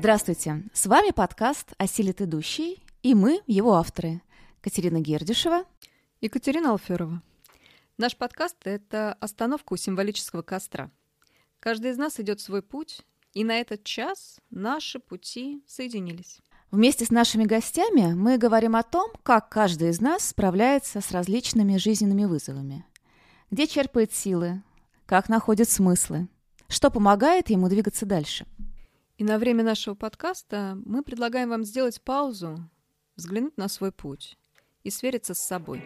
Здравствуйте! С вами подкаст «Осилит идущий» и мы, его авторы, Катерина Гердишева и Катерина Алферова. Наш подкаст — это остановка у символического костра. Каждый из нас идет свой путь, и на этот час наши пути соединились. Вместе с нашими гостями мы говорим о том, как каждый из нас справляется с различными жизненными вызовами. Где черпает силы, как находит смыслы, что помогает ему двигаться дальше. И на время нашего подкаста мы предлагаем вам сделать паузу, взглянуть на свой путь и свериться с собой.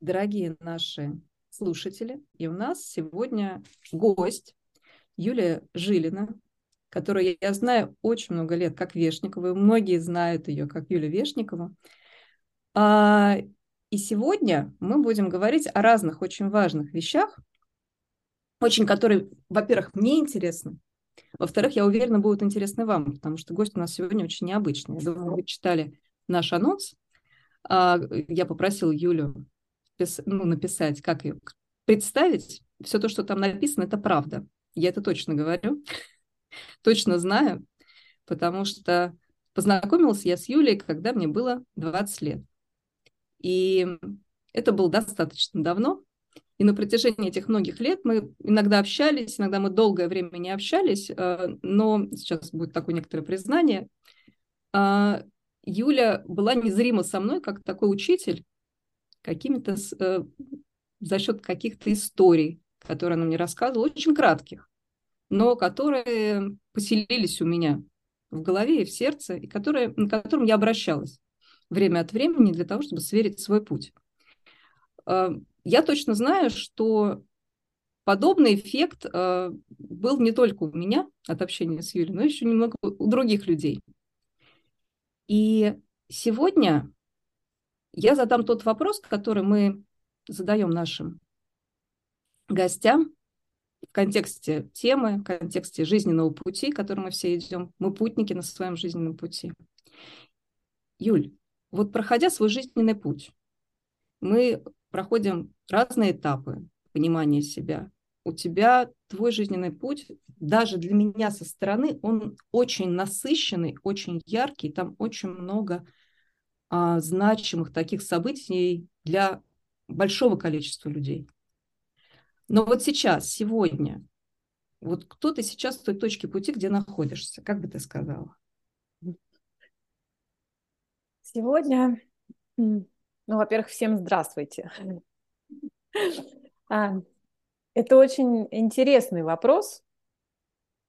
Дорогие наши слушатели, и у нас сегодня гость Юлия Жилина, которую я знаю очень много лет как Вешникова, и многие знают ее как Юлия Вешникова. А, и сегодня мы будем говорить о разных очень важных вещах, очень которые, во-первых, мне интересны, во-вторых, я уверена, будут интересны вам, потому что гость у нас сегодня очень необычный. Я думаю, вы читали наш анонс. А, я попросила Юлю ну, написать, как ее представить. Все то, что там написано, это правда. Я это точно говорю, точно знаю, потому что познакомилась я с Юлей, когда мне было 20 лет. И это было достаточно давно. И на протяжении этих многих лет мы иногда общались, иногда мы долгое время не общались, э, но сейчас будет такое некоторое признание. А, Юля была незримо со мной, как такой учитель, какими-то э, за счет каких-то историй, которые она мне рассказывала, очень кратких, но которые поселились у меня в голове и в сердце, и которые, на которым я обращалась время от времени для того, чтобы сверить свой путь. Я точно знаю, что подобный эффект э, был не только у меня от общения с Юлей, но еще немного у других людей. И сегодня я задам тот вопрос, который мы задаем нашим гостям в контексте темы, в контексте жизненного пути, которым мы все идем. Мы путники на своем жизненном пути. Юль, вот проходя свой жизненный путь, мы проходим разные этапы понимания себя. У тебя твой жизненный путь, даже для меня со стороны, он очень насыщенный, очень яркий, там очень много а, значимых таких событий для большого количества людей. Но вот сейчас, сегодня, вот кто ты сейчас в той точке пути, где находишься? Как бы ты сказала? Сегодня ну, во-первых, всем здравствуйте. А, это очень интересный вопрос,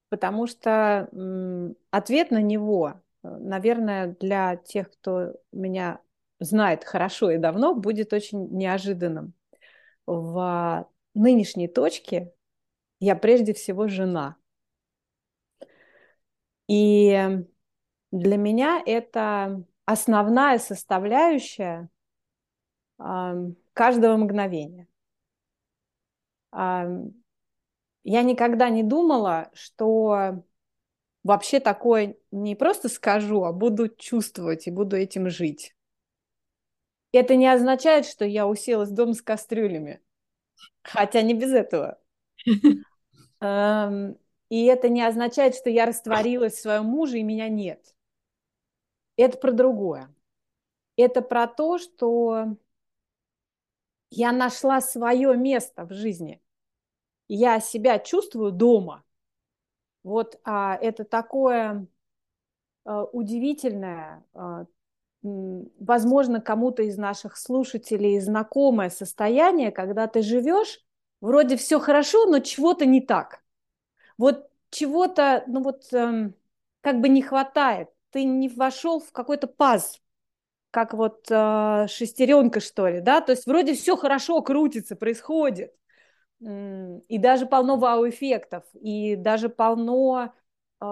потому что ответ на него, наверное, для тех, кто меня знает хорошо и давно, будет очень неожиданным. В нынешней точке я прежде всего жена. И для меня это основная составляющая каждого мгновения. Я никогда не думала, что вообще такое не просто скажу, а буду чувствовать и буду этим жить. Это не означает, что я уселась дома с кастрюлями, хотя не без этого. И это не означает, что я растворилась в своем муже и меня нет. Это про другое. Это про то, что я нашла свое место в жизни. Я себя чувствую дома. Вот а, это такое а, удивительное, а, возможно, кому-то из наших слушателей знакомое состояние, когда ты живешь, вроде все хорошо, но чего-то не так. Вот чего-то, ну вот, эм, как бы не хватает. Ты не вошел в какой-то паз, как вот э, шестеренка, что ли, да, то есть вроде все хорошо крутится, происходит, и даже полно вау-эффектов, и даже полно э,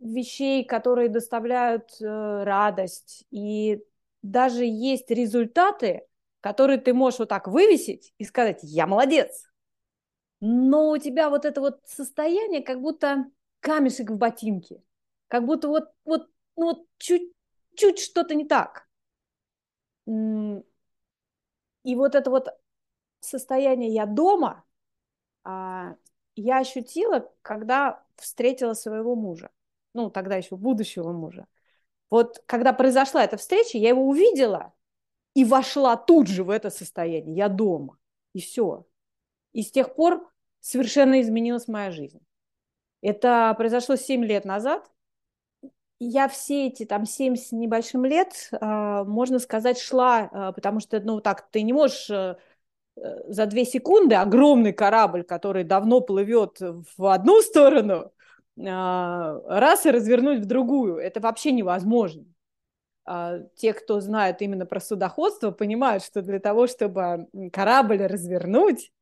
вещей, которые доставляют э, радость, и даже есть результаты, которые ты можешь вот так вывесить и сказать, я молодец, но у тебя вот это вот состояние, как будто камешек в ботинке, как будто вот, вот, ну вот чуть чуть что-то не так. И вот это вот состояние «я дома», а, я ощутила, когда встретила своего мужа, ну, тогда еще будущего мужа. Вот когда произошла эта встреча, я его увидела и вошла тут же в это состояние. Я дома. И все. И с тех пор совершенно изменилась моя жизнь. Это произошло 7 лет назад. Я все эти там 7 с небольшим лет, а, можно сказать, шла, а, потому что, ну, так, ты не можешь э, э, за две секунды огромный корабль, который давно плывет в одну сторону, а, раз и развернуть в другую. Это вообще невозможно. Те, кто знают именно про судоходство, понимают, что для того, чтобы корабль развернуть,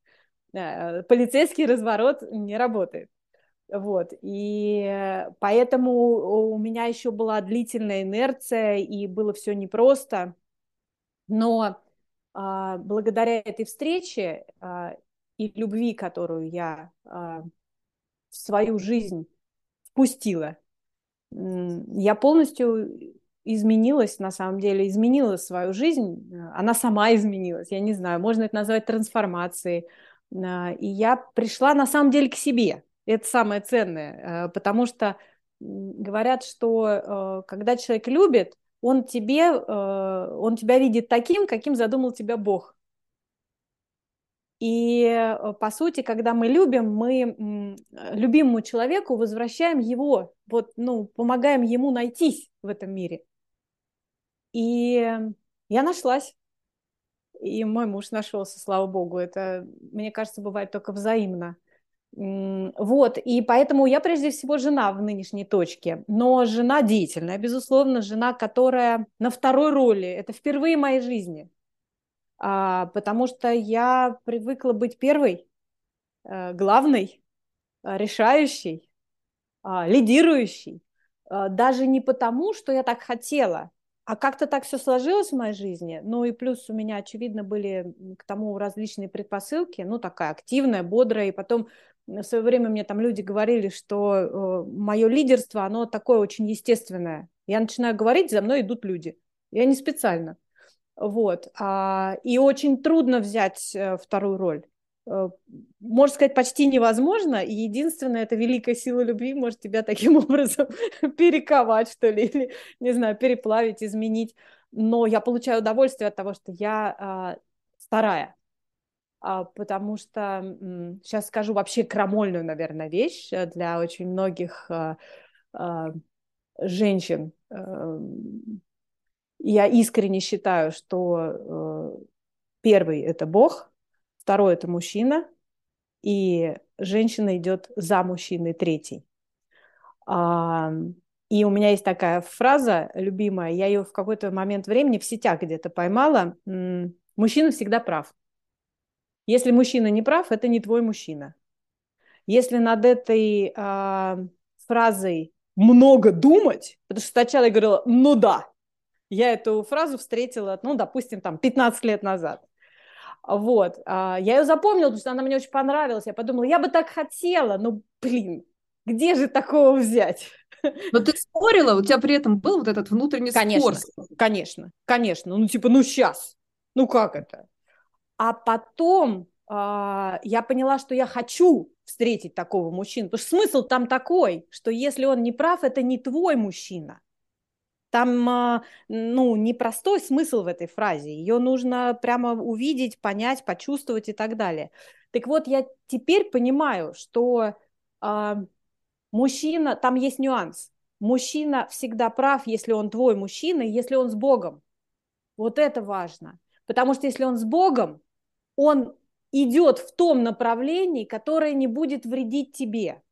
э, полицейский разворот не работает. Вот, и поэтому у меня еще была длительная инерция, и было все непросто. Но а, благодаря этой встрече а, и любви, которую я а, в свою жизнь впустила. Я полностью изменилась, на самом деле, изменила свою жизнь. Она сама изменилась, я не знаю, можно это назвать трансформацией. А, и я пришла, на самом деле, к себе. Это самое ценное, а, потому что говорят, что а, когда человек любит, он тебе, он тебя видит таким, каким задумал тебя Бог. И, э, по сути, когда мы любим, мы любимому человеку возвращаем его, вот, ну, помогаем ему найтись в этом мире. И я нашлась. И мой муж нашелся, слава богу. Это, мне кажется, бывает только взаимно. Вот, и поэтому я прежде всего жена в нынешней точке, но жена деятельная, безусловно, жена, которая на второй роли, это впервые в моей жизни – а, потому что я привыкла быть первой, э, главной, э, решающей, а, лидирующей. А, даже не потому, что я так хотела, а как-то так все сложилось в моей жизни. Ну и плюс у меня, очевидно, были к тому различные предпосылки, ну такая активная, бодрая. И потом в свое время мне там люди говорили, что э, мое лидерство, оно такое очень естественное. Я начинаю говорить, за мной идут люди. Я не специально. Вот. А, и очень трудно взять э, вторую роль. Э, можно сказать, почти невозможно, и единственное, это великая сила любви может тебя таким образом перековать, что ли, или, не знаю, переплавить, изменить. Но я получаю удовольствие от того, что я а, старая, а, потому что сейчас скажу вообще крамольную, наверное, вещь э, для очень многих а, а, женщин, я искренне считаю, что э, первый это Бог, второй это мужчина, и женщина идет за мужчиной третий. А, и у меня есть такая фраза любимая, я ее в какой-то момент времени в сетях где-то поймала. Мужчина всегда прав. Если мужчина не прав, это не твой мужчина. Если над этой а, фразой много думать, потому что сначала я говорила, ну да, я эту фразу встретила, ну, допустим, там 15 лет назад. Вот. А, я ее запомнила, потому что она мне очень понравилась. Я подумала, я бы так хотела, но, блин, где же такого взять? Но ты спорила, у тебя при этом был вот этот внутренний конечно, спор. Конечно, конечно. Ну, типа, ну, сейчас. Ну, как это? А потом а, я поняла, что я хочу встретить такого мужчину. Потому что смысл там такой, что если он не прав, это не твой мужчина. Там, а, ну, непростой смысл в этой фразе. Ее нужно прямо увидеть, понять, почувствовать и так далее. Так вот, я теперь понимаю, что э, мужчина, там есть нюанс. Мужчина всегда прав, если он твой мужчина, если он с Богом. Вот это важно. Потому что если он с Богом, он идет в том направлении, которое не будет вредить тебе.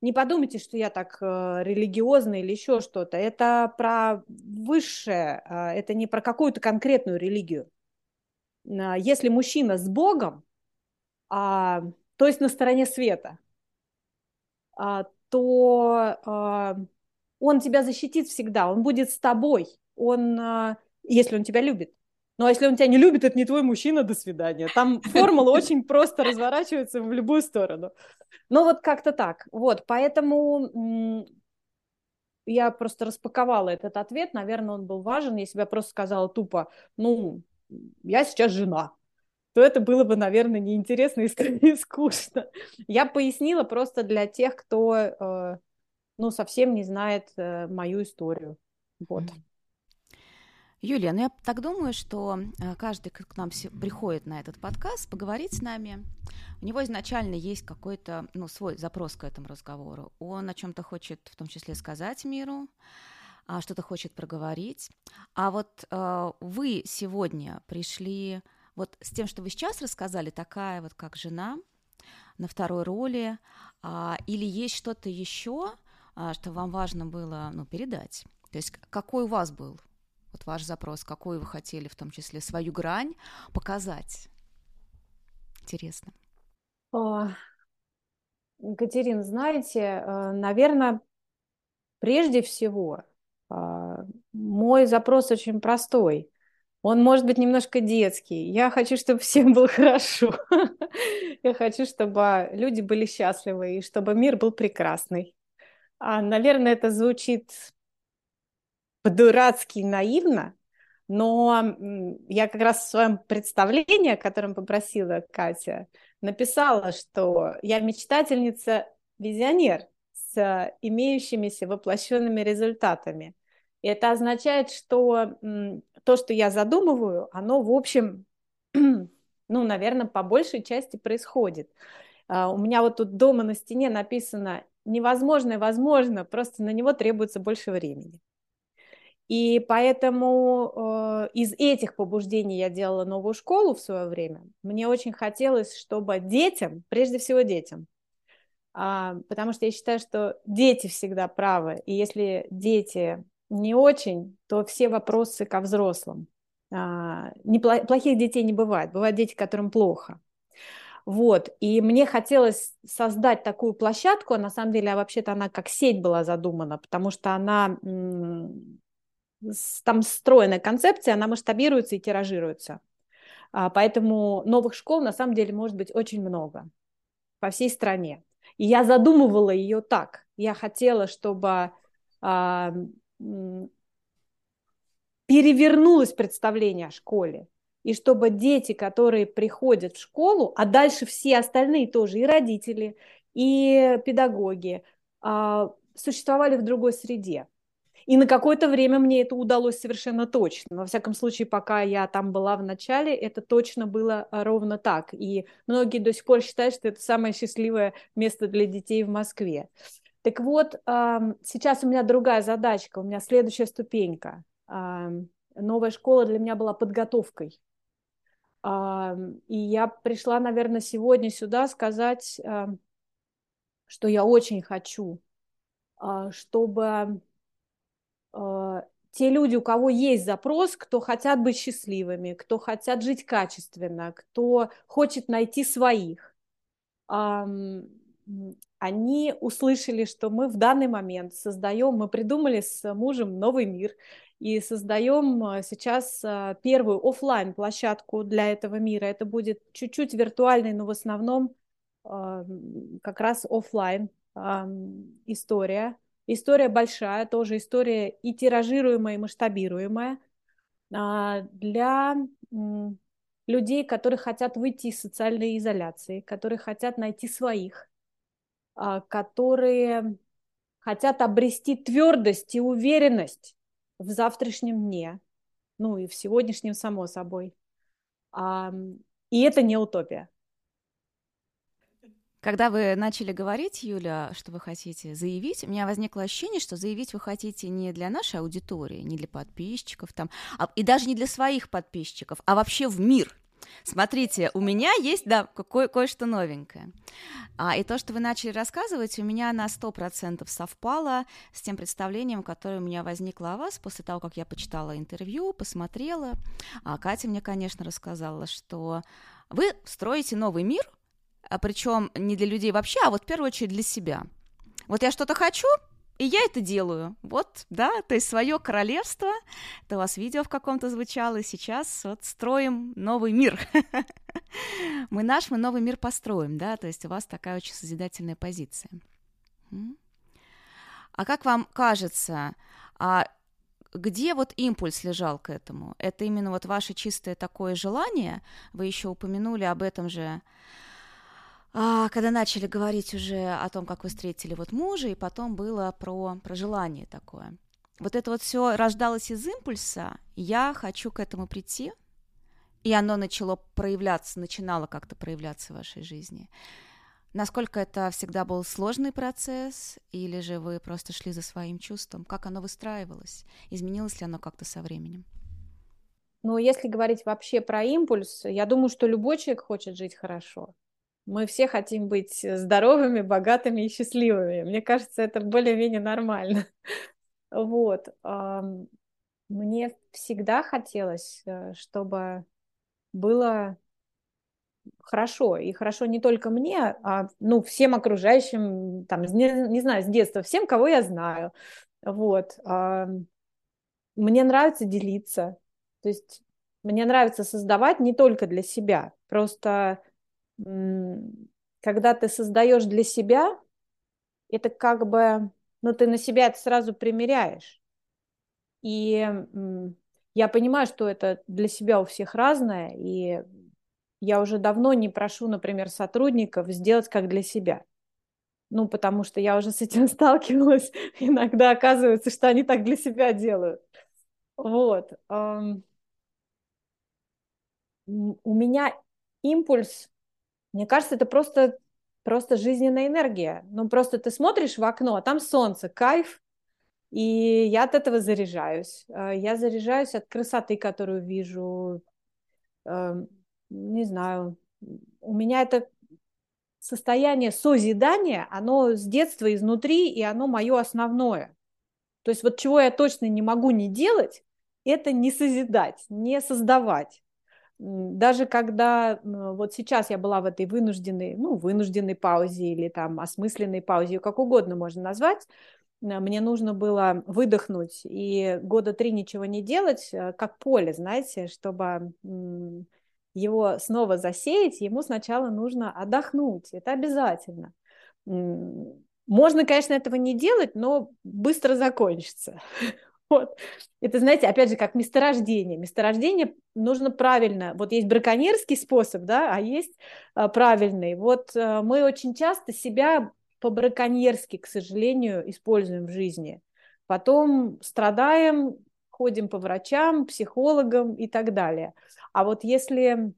Не подумайте, что я так э, религиозна или еще что-то. Это про высшее, э, это не про какую-то конкретную религию. Э, если мужчина с Богом, э, то есть на стороне света, э, то э, он тебя защитит всегда, он будет с тобой, он, э, если он тебя любит. Ну, а если он тебя не любит, это не твой мужчина, до свидания. Там формула очень просто разворачивается в любую сторону. Ну, вот как-то так. Вот, поэтому я просто распаковала этот ответ. Наверное, он был важен, если бы я просто сказала тупо, ну, я сейчас жена. то это было бы, наверное, неинтересно и скучно. Я пояснила просто для тех, кто, э, ну, совсем не знает э, мою историю. Вот. Юлия, ну я так думаю, что э, каждый, кто к нам приходит на этот подкаст, поговорить с нами, у него изначально есть какой-то, ну, свой запрос к этому разговору. Он о чем-то хочет, в том числе, сказать миру, а что-то хочет проговорить. А вот э, вы сегодня пришли вот с тем, что вы сейчас рассказали, такая вот как жена на второй роли, а, или есть что-то еще, а, что вам важно было ну, передать? То есть какой у вас был ваш запрос, какой вы хотели в том числе свою грань показать? Интересно. О, Екатерина, знаете, э, наверное, прежде всего а, мой запрос очень простой. Он может быть немножко детский. Я хочу, чтобы всем было хорошо. Я хочу, чтобы люди были счастливы и чтобы мир был прекрасный. А, наверное, это звучит по-дурацки наивно, но я как раз в своем представлении, о котором попросила Катя, написала, что я мечтательница-визионер с имеющимися воплощенными результатами. И это означает, что то, что я задумываю, оно, в общем, ну, наверное, по большей части происходит. А, у меня вот тут дома на стене написано «невозможное возможно, просто на него требуется больше времени». И поэтому э, из этих побуждений я делала новую школу в свое время. Мне очень хотелось, чтобы детям, прежде всего детям, э, потому что я считаю, что дети всегда правы. И если дети не очень, то все вопросы ко взрослым. Э, не, плохих детей не бывает. Бывают дети, которым плохо. Вот, и мне хотелось создать такую площадку, а на самом деле, а вообще-то она как сеть была задумана, потому что она там встроенная концепция, она масштабируется и тиражируется. А, поэтому новых школ на самом деле может быть очень много по всей стране. И я задумывала ее так. Я хотела, чтобы а, перевернулось представление о школе. И чтобы дети, которые приходят в школу, а дальше все остальные тоже, и родители, и педагоги, а, существовали в другой среде. И на какое-то время мне это удалось совершенно точно. Во всяком случае, пока я там была в начале, это точно было а, ровно так. И многие до сих пор считают, что это самое счастливое место для детей в Москве. Так вот, сейчас у меня другая задачка, у меня следующая ступенька. Новая школа для меня была подготовкой. И я пришла, наверное, сегодня сюда сказать, что я очень хочу, а, чтобы те люди, у кого есть запрос, кто хотят быть счастливыми, кто хотят жить качественно, кто хочет найти своих, они услышали, что мы в данный момент создаем, мы придумали с мужем новый мир и создаем э, сейчас э, первую офлайн площадку для этого мира. Это будет чуть-чуть виртуальный, но в основном как раз офлайн история История большая, тоже история и тиражируемая, и масштабируемая а, для людей, которые хотят выйти из социальной изоляции, которые хотят найти своих, а, которые хотят обрести твердость и уверенность в завтрашнем дне, ну и в сегодняшнем, само собой. И это не утопия. Когда вы начали говорить, Юля, что вы хотите заявить, у меня возникло ощущение, что заявить вы хотите не для нашей аудитории, не для подписчиков там, а, и даже не для своих подписчиков, а вообще в мир. Смотрите, у меня есть, да, кое- кое-что новенькое. А, и то, что вы начали рассказывать, у меня на 100% совпало с тем представлением, которое у меня возникло о вас после того, как я почитала интервью, посмотрела. А Катя мне, конечно, рассказала, что вы строите новый мир – причем не для людей вообще, а вот в первую очередь для себя. Вот я что-то хочу, и я это делаю. Вот, да, то есть свое королевство. Это у вас видео в каком-то звучало. Сейчас вот строим новый мир. Мы наш, мы новый мир построим, да, то есть у вас такая очень созидательная позиция. А как вам кажется, а где вот импульс лежал к этому? Это именно вот ваше чистое такое желание? Вы еще упомянули об этом же, а, когда начали говорить уже о том, как вы встретили вот мужа, и потом было про, про желание такое. Вот это вот все рождалось из импульса, я хочу к этому прийти, и оно начало проявляться, начинало как-то проявляться в вашей жизни. Насколько это всегда был сложный процесс, или же вы просто шли за своим чувством? Как оно выстраивалось? Изменилось ли оно как-то со временем? Ну, если говорить вообще про импульс, я думаю, что любой человек хочет жить хорошо. Мы все хотим быть здоровыми, богатыми и счастливыми. Мне кажется, это более-менее нормально. Вот. Мне всегда хотелось, э, чтобы было хорошо. И хорошо не только мне, а ну, всем окружающим, там, не, не знаю, с детства, всем, кого я знаю. Вот. Мне нравится делиться. То есть мне нравится создавать не только для себя. Просто когда ты создаешь для себя, это как бы, ну, ты на себя это сразу примеряешь. И я понимаю, что это для себя у всех разное, и я уже давно не прошу, например, сотрудников сделать как для себя. Ну, потому что я уже с этим сталкивалась. Иногда оказывается, что они так для себя делают. Вот. У меня импульс, мне кажется, это просто, просто жизненная энергия. Ну, просто ты смотришь в окно, а там солнце, кайф, и я от этого заряжаюсь. А, я заряжаюсь от красоты, которую вижу, не знаю, у меня это состояние созидания, оно с детства изнутри, и оно мое основное. То есть вот чего я точно не могу не делать, это не созидать, не создавать. Даже когда вот сейчас я была в этой вынужденной, ну, вынужденной паузе или там осмысленной паузе, как угодно можно назвать, мне нужно было выдохнуть и года три ничего не делать, э, как поле, знаете, чтобы его снова засеять, ему сначала нужно отдохнуть. Это обязательно. Можно, конечно, этого не делать, но быстро закончится. Вот. Это, знаете, опять же, как месторождение. Месторождение нужно правильно. Вот есть браконьерский способ, да, а есть а, правильный. Вот а, мы очень часто себя по-браконьерски, к сожалению, используем в жизни. Потом страдаем, ходим по врачам, психологам и так далее. А вот если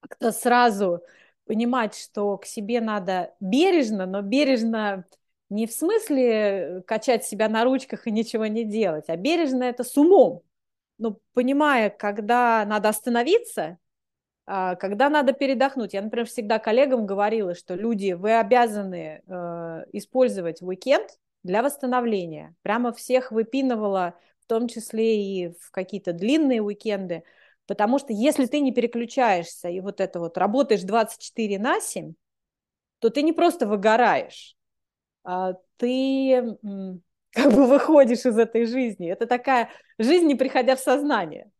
как-то сразу понимать, что к себе надо бережно, но бережно не в смысле качать себя на ручках и ничего не делать, а бережно это с умом. Но понимая, когда надо остановиться, а, когда надо передохнуть. Я, например, всегда коллегам говорила, что люди, вы обязаны э, использовать уикенд для восстановления. Прямо всех выпинывала в том числе и в какие-то длинные уикенды, потому что если ты не переключаешься и вот это вот работаешь 24 на 7, то ты не просто выгораешь, ты как бы выходишь из этой жизни. Это такая жизнь, не приходя в сознание.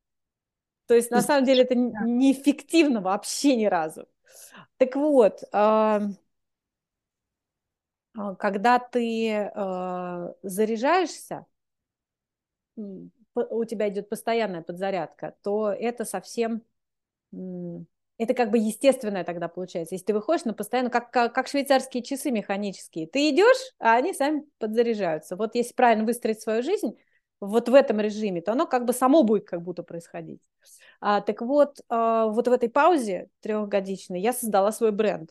То есть на самом деле это неэффективно вообще ни разу. Так вот, а, когда ты а, заряжаешься, у тебя идет постоянная подзарядка, то это совсем это как бы естественное тогда получается. Если ты выходишь на постоянно, как, как, как швейцарские часы механические, ты идешь, а они сами подзаряжаются. Вот если правильно выстроить свою жизнь вот в этом режиме, то оно как бы само будет как будто происходить. А, так вот, а, вот в этой паузе трехгодичной я создала свой бренд.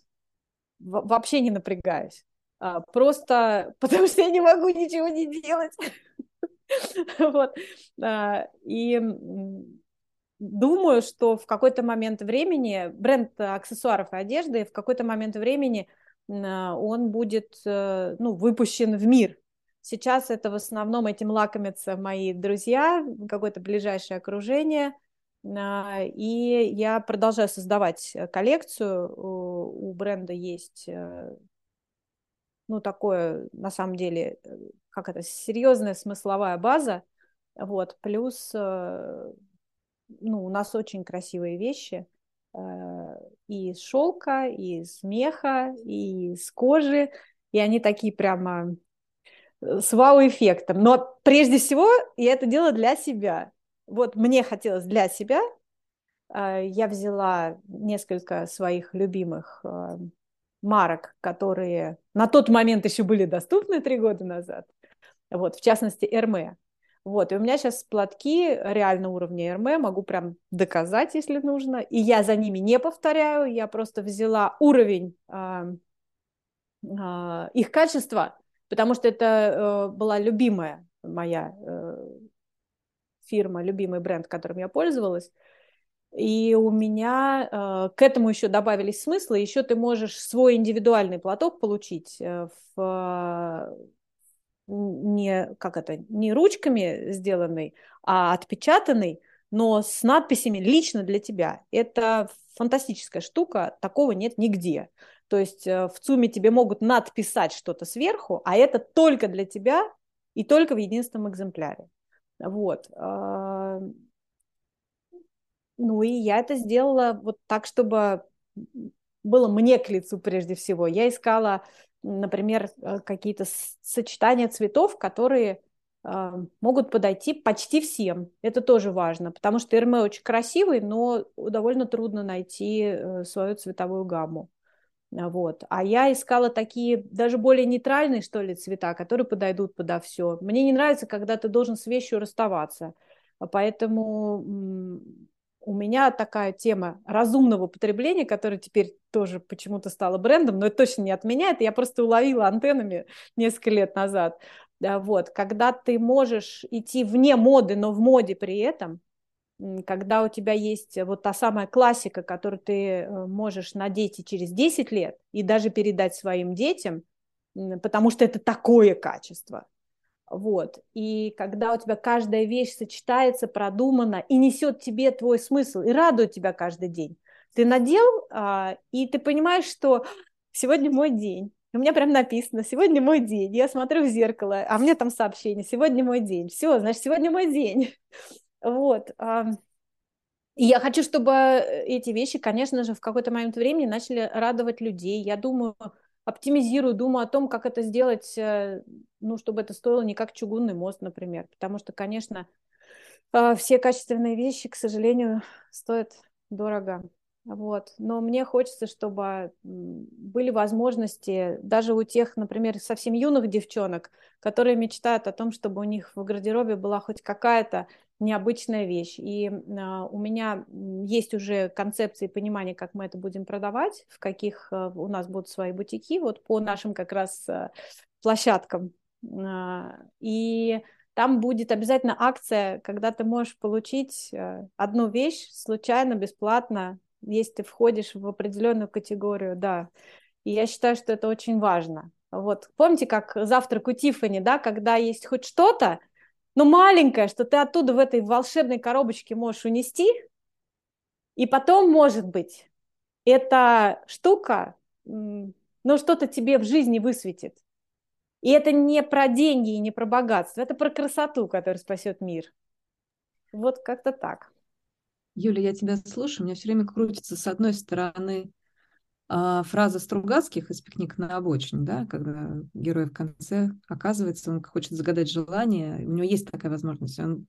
В, вообще не напрягаюсь. А, просто потому что я не могу ничего не делать. Вот. А, и думаю, что в какой-то момент времени бренд аксессуаров и одежды в какой-то момент времени а, он будет э, ну, выпущен в мир. Сейчас это в основном этим лакомятся мои друзья, какое-то ближайшее окружение. А, и я продолжаю создавать коллекцию. У бренда есть э, ну, такое, на самом деле, э, как это, серьезная смысловая база, вот, плюс, э, ну, у нас очень красивые вещи, э, и из шелка, и из меха, и из кожи, и они такие прямо с вау-эффектом. Но прежде всего я это делала для себя. Вот мне хотелось для себя. А, я взяла несколько своих любимых марок, которые на тот момент еще были доступны три года назад. Вот, в частности, Эрме. Вот, и у меня сейчас платки реально уровня Эрме, могу прям доказать, если нужно. И я за ними не повторяю, я просто взяла уровень э, э, их качества, потому что это э, была любимая моя э, фирма, любимый бренд, которым я пользовалась. И у меня э, к этому еще добавились смыслы. Еще ты можешь свой индивидуальный платок получить э, в не, как это, не ручками сделанный, а отпечатанный, но с надписями лично для тебя. Это фантастическая штука, такого нет нигде. То есть э, в ЦУМе тебе могут надписать что-то сверху, а это только для тебя и только в единственном экземпляре. Вот. А, ну и я это сделала вот так, чтобы было мне к лицу прежде всего. Я искала например, э, какие-то сочетания цветов, которые э, могут подойти почти всем. Это тоже важно, потому что Эрме очень красивый, но довольно трудно найти э, свою цветовую гамму. Вот. А я искала такие даже более нейтральные, что ли, цвета, которые подойдут подо все. Мне не нравится, когда ты должен с вещью расставаться. Поэтому у меня такая тема разумного потребления, которая теперь тоже почему-то стала брендом, но это точно не от меня, это я просто уловила антеннами несколько лет назад. Да, вот, когда ты можешь идти вне моды, но в моде при этом, когда у тебя есть вот та самая классика, которую ты э, можешь надеть и через 10 лет, и даже передать своим детям, потому что это такое качество, вот. И когда у тебя каждая вещь сочетается, продумана и несет тебе твой смысл и радует тебя каждый день. Ты надел, а, и ты понимаешь, что сегодня мой день. У меня прям написано, сегодня мой день. Я смотрю в зеркало, а мне там сообщение, сегодня мой день. Все, значит, сегодня мой день. Вот. И я хочу, чтобы эти вещи, конечно же, в какой-то момент времени начали радовать людей. Я думаю, оптимизирую, думаю о том, как это сделать, э, ну, чтобы это стоило не как чугунный мост, например. Потому что, конечно, э, все качественные вещи, к сожалению, стоят дорого. Вот. Но мне хочется, чтобы были возможности даже у тех, например, совсем юных девчонок, которые мечтают о том, чтобы у них в гардеробе была хоть какая-то необычная вещь. И а, у меня есть уже концепции понимания, как мы это будем продавать, в каких а, у нас будут свои бутики, вот по нашим как раз а, площадкам. А, и там будет обязательно акция, когда ты можешь получить а, одну вещь случайно, бесплатно, если ты входишь в определенную категорию, да. И я считаю, что это очень важно. Вот помните, как завтрак у Тиффани, да, когда есть хоть что-то, но маленькое, что ты оттуда в этой волшебной коробочке можешь унести, и потом, может быть, эта штука, ну, что-то тебе в жизни высветит. И это не про деньги и не про богатство, это про красоту, которая спасет мир. Вот как-то так. Юля, я тебя слушаю, у меня все время крутится с одной стороны фраза Стругацких из «Пикник на обочине», да, когда герой в конце оказывается, он хочет загадать желание, у него есть такая возможность, он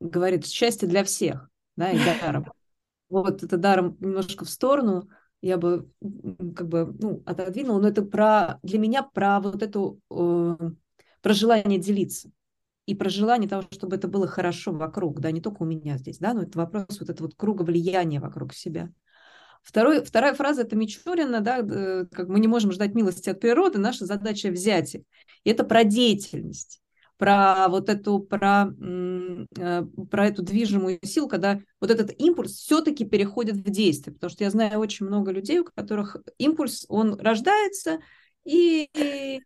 говорит «счастье для всех», да, и даром. Вот это даром немножко в сторону, я бы как бы ну, отодвинула, но это про, для меня про вот эту, э, про желание делиться и про желание того, чтобы это было хорошо вокруг, да, не только у меня здесь, да, но это вопрос вот этого вот круга влияния вокруг себя. Второй, вторая фраза – это Мичурина, да, э, как мы не можем ждать милости от природы, наша задача взять их. И это про деятельность про вот эту, про, э, про эту движимую силу, когда вот этот импульс все-таки переходит в действие. Потому что я знаю очень много людей, у которых импульс, он рождается и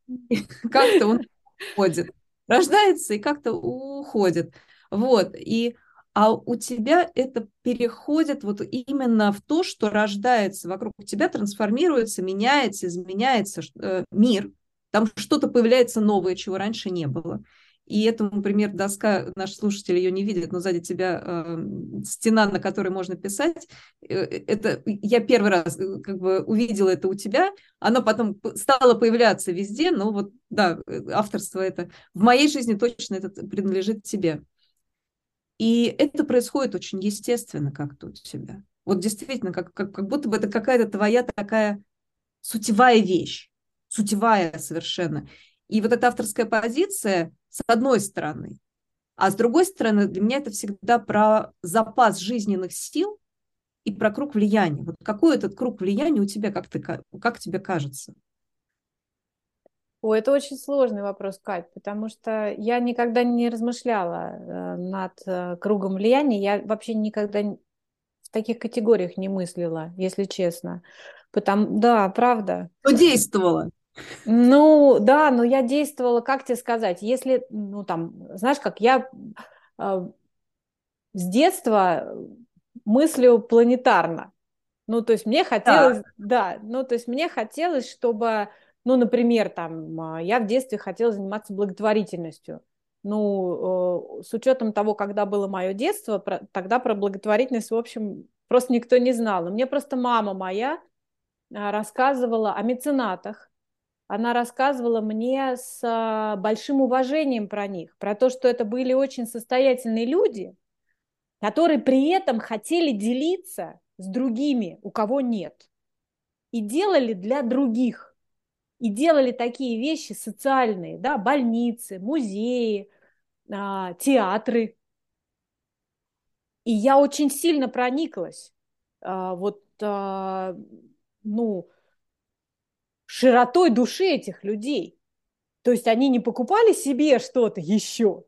как-то он уходит. Рождается и как-то уходит. Вот. И а у тебя это переходит вот именно в то, что рождается вокруг тебя, трансформируется, меняется, изменяется э, мир, там что-то появляется новое, чего раньше не было. И этому, например, доска, наши слушатели ее не видят, но сзади тебя э, стена, на которой можно писать. Э, это я первый раз э, как бы увидела это у тебя. Оно потом стало появляться везде, но вот, да, э, авторство это. В моей жизни точно это принадлежит тебе. И это происходит очень естественно как-то у тебя. Вот действительно, как, как, как будто бы это какая-то твоя такая сутевая вещь, сутевая совершенно. И вот эта авторская позиция, с одной стороны, а с другой стороны, для меня это всегда про запас жизненных сил и про круг влияния. Вот какой этот круг влияния у тебя, как, ты, как тебе кажется? О, это очень сложный вопрос, Кать, потому что я никогда не размышляла э, над э, кругом влияния. Я вообще никогда в таких категориях не мыслила, если честно. Потому, да, правда. Но действовала. Ну, да, но я действовала, как тебе сказать, если, ну, там, знаешь, как я э, с детства мыслю планетарно. Ну, то есть мне хотелось, да. да, ну, то есть мне хотелось, чтобы, ну, например, там, а, я в детстве хотела заниматься благотворительностью. Ну, э, с учетом того, когда было мое детство, тогда про благотворительность, в общем, просто никто не знал. Мне просто мама моя а, рассказывала о меценатах, она рассказывала мне с а, большим уважением про них, про то, что это были очень состоятельные люди, которые при этом хотели делиться с другими, у кого нет, и делали для других, и делали такие вещи социальные, да, больницы, музеи, а, театры. И я очень сильно прониклась, а, вот, ну, широтой души этих людей. То есть они не покупали себе что-то еще,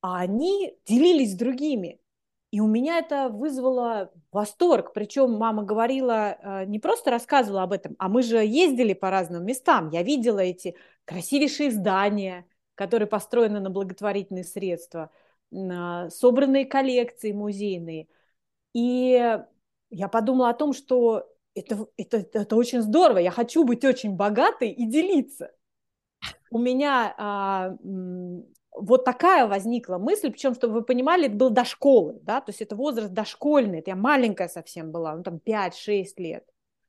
а они делились с другими. И у меня это вызвало восторг. Причем мама говорила, э, не просто рассказывала об этом, а мы же ездили по разным местам. Я видела эти красивейшие здания, которые построены на благотворительные средства, собранные коллекции музейные. И я подумала о том, что это, это, это очень здорово, я хочу быть очень богатой и делиться. У меня а, вот такая возникла мысль, причем, чтобы вы понимали, это было до школы, да, то есть это возраст дошкольный, это я маленькая совсем была, ну там 5-6 лет.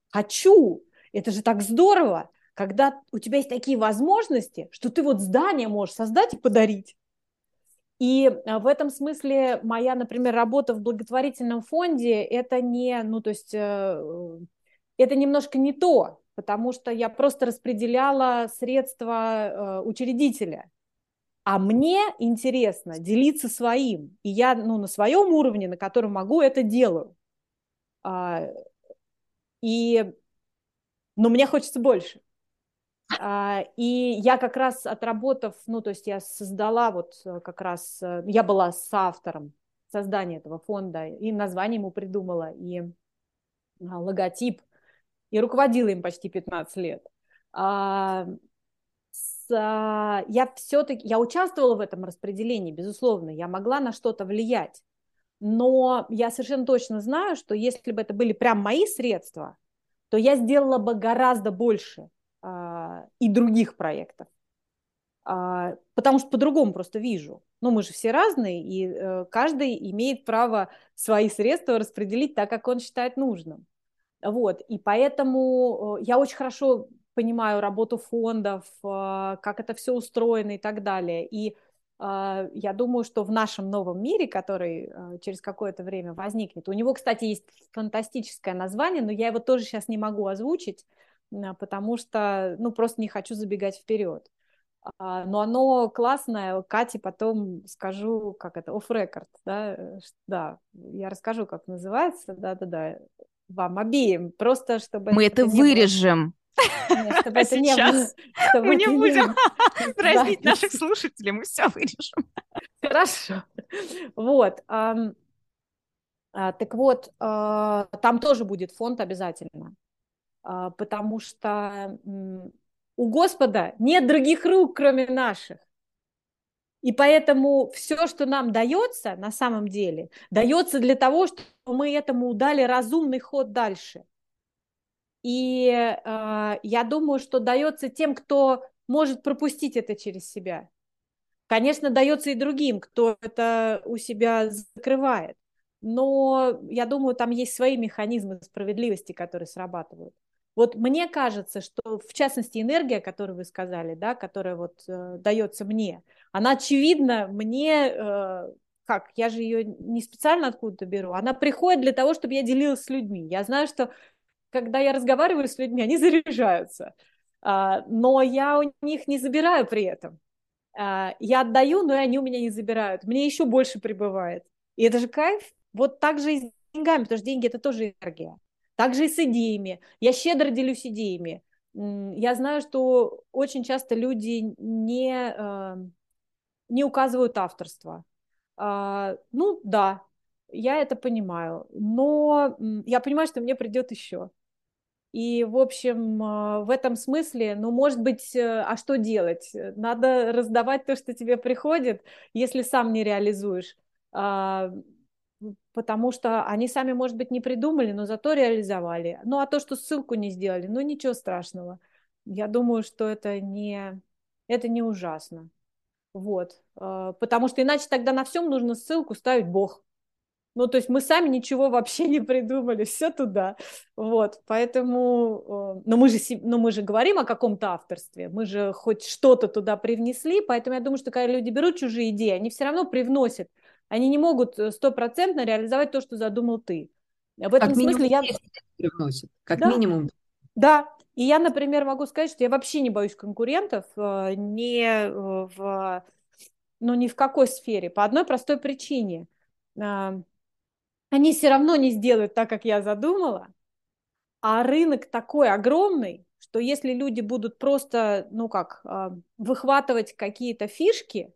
Хочу, это же так здорово, когда у тебя есть такие возможности, что ты вот здание можешь создать и подарить. И а, в этом смысле моя, например, работа в благотворительном фонде, это не, ну, то есть э, это немножко не то, потому что я просто распределяла средства э, учредителя. А мне интересно делиться своим. И я ну, на своем уровне, на котором могу, это делаю. А, и, но мне хочется больше. А, и я как раз отработав, ну, то есть я создала вот э, как раз, э, я была с автором создания этого фонда, и название ему придумала, и а, логотип, и руководила им почти 15 лет. А, я все-таки, я участвовала в этом распределении, безусловно, я могла на что-то влиять, но я совершенно точно знаю, что если бы это были прям мои средства, то я сделала бы гораздо больше – а, и других проектов. А, потому что по-другому просто вижу. Ну, мы же все разные, и э, каждый имеет право свои средства распределить так, как он считает нужным. Вот, и поэтому э, я очень хорошо понимаю работу фондов, э, как это все устроено и так далее. И я думаю, что в нашем новом мире, который через какое-то время возникнет, у него, кстати, есть фантастическое название, но я его тоже сейчас не могу озвучить, потому что, ну, просто не хочу забегать вперед. А, но оно классное, Кате потом скажу, как это, off-record, да, э, да, я расскажу, как называется, да-да-да, вам обеим, просто чтобы... Мы это, это вырежем. Нет, чтобы а это не было, чтобы мы не будем дразнить наших слушателей, мы все вырежем. Хорошо. Вот. А, так вот, а, там тоже будет фонд обязательно. А, потому что у Господа нет других рук, кроме наших. И поэтому все, что нам дается, на самом деле, дается для того, чтобы мы этому дали разумный ход дальше. И э, я думаю, что дается тем, кто может пропустить это через себя. Конечно, дается и другим, кто это у себя закрывает. Но я думаю, там есть свои механизмы справедливости, которые срабатывают. Вот мне кажется, что в частности энергия, которую вы сказали, да, которая вот э, дается мне, она очевидно мне, э, как, я же ее не специально откуда-то беру, она приходит для того, чтобы я делилась с людьми. Я знаю, что когда я разговариваю с людьми, они заряжаются, э, но я у них не забираю при этом. А, я отдаю, но и они у меня не забирают. Мне еще больше прибывает. И это же кайф. Вот так же и с деньгами, потому что деньги – это тоже энергия. Так же и с идеями. Я щедро делюсь идеями. Я знаю, что очень часто люди не, а, не указывают авторство. А, ну, да, я это понимаю. Но я понимаю, что мне придет еще. И, в общем, а, в этом смысле, ну, может быть, э, а что делать? Надо раздавать то, что тебе приходит, если сам не реализуешь. А, потому что они сами, может быть, не придумали, но зато реализовали. Ну, а то, что ссылку не сделали, ну, ничего страшного. Я думаю, что это не, это не ужасно. Вот. А, потому что иначе тогда на всем нужно ссылку ставить Бог. Ну, то есть мы сами ничего вообще не придумали, все туда. Вот, поэтому, э, но мы же, но мы же говорим о каком-то авторстве, мы же хоть что-то туда привнесли, поэтому я думаю, что когда люди берут чужие идеи, они все равно привносят, они не могут э, стопроцентно реализовать то, что задумал ты. В этом как смысле я... Привносят, как да. минимум. Да, и я, например, могу сказать, что я вообще не боюсь конкурентов, э, не в, ну, ни в какой сфере, по одной простой причине – они все равно не сделают так, как я задумала, а рынок такой огромный, что если люди будут просто, ну как, а, выхватывать какие-то фишки,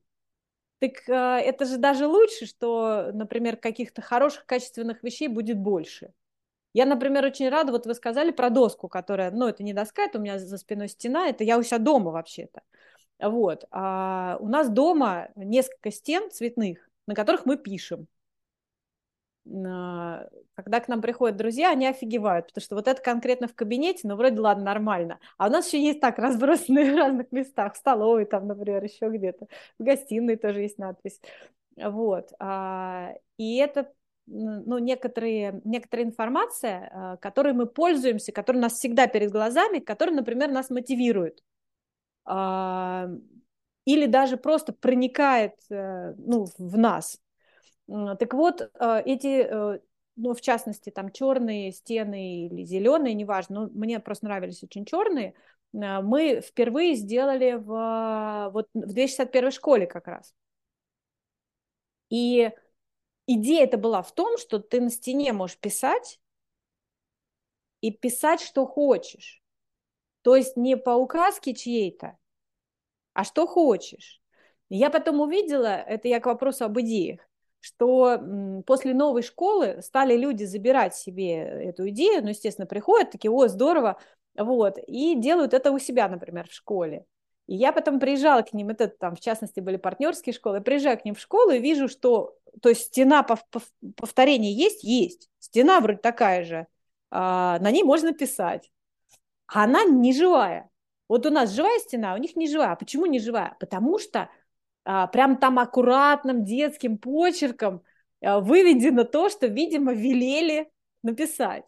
так а, это же даже лучше, что, например, каких-то хороших, качественных вещей будет больше. Я, например, очень рада, вот вы сказали про доску, которая, ну, это не доска, это у меня за спиной стена, это я у себя дома вообще-то. Вот. А у нас дома несколько стен цветных, на которых мы пишем когда к нам приходят друзья, они офигевают, потому что вот это конкретно в кабинете, ну, вроде, ладно, нормально. А у нас еще есть так, разбросанные в разных местах, в столовой там, например, еще где-то, в гостиной тоже есть надпись. Вот. А, и это ну, некоторые, некоторая информация, а, которой мы пользуемся, которая у нас всегда перед глазами, которая, например, нас мотивирует. А, или даже просто проникает э, ну, в нас. Так вот, э, эти, э, ну, в частности, там черные стены или зеленые, неважно, но мне просто нравились очень черные, э, мы впервые сделали в, вот, в 261 школе как раз. И идея это была в том, что ты на стене можешь писать и писать, что хочешь. То есть не по указке чьей-то, а что хочешь. Я потом увидела, это я к вопросу об идеях, что после новой школы стали люди забирать себе эту идею, ну, естественно, приходят такие, о, здорово, вот, и делают это у себя, например, в школе. И я потом приезжала к ним, это там, в частности, были партнерские школы, приезжаю к ним в школу и вижу, что, то есть стена повторения есть? Есть. Стена вроде такая же, а, на ней можно писать. А она не живая. Вот у нас живая стена, а у них не живая. А почему не живая? Потому что прям там аккуратным детским почерком а, выведено то, что, видимо, велели написать.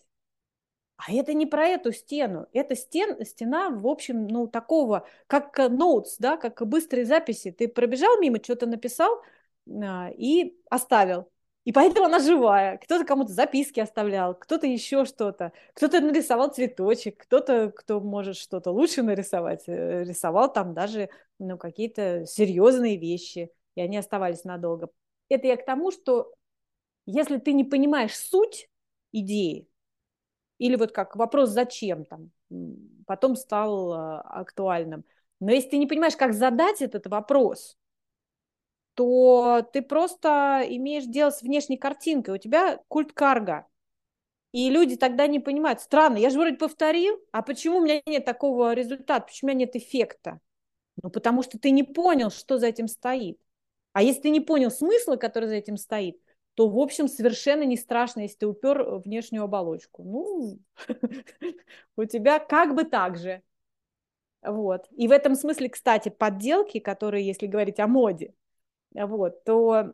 А это не про эту стену. Это стен, стена, в общем, ну, такого, как notes, да, как быстрые записи. Ты пробежал мимо, что-то написал а, и оставил. И поэтому она живая. Кто-то кому-то записки оставлял, кто-то еще что-то. Кто-то нарисовал цветочек, кто-то, кто может что-то лучше нарисовать, э, рисовал там даже ну, какие-то серьезные вещи, и они оставались надолго. Это я к тому, что если ты не понимаешь суть идеи, или вот как вопрос «зачем?» там, потом стал э, актуальным, но если ты не понимаешь, как задать этот вопрос, то ты просто имеешь дело с внешней картинкой. У тебя культ карга. И люди тогда не понимают, странно, я же вроде повторил, а почему у меня нет такого результата, почему у меня нет эффекта? Ну, потому что ты не понял, что за этим стоит. А если ты не понял смысла, который за этим стоит, то, в общем, совершенно не страшно, если ты упер внешнюю оболочку. Ну, у тебя как бы так же. Вот. И в этом смысле, кстати, подделки, которые, если говорить о моде, вот, то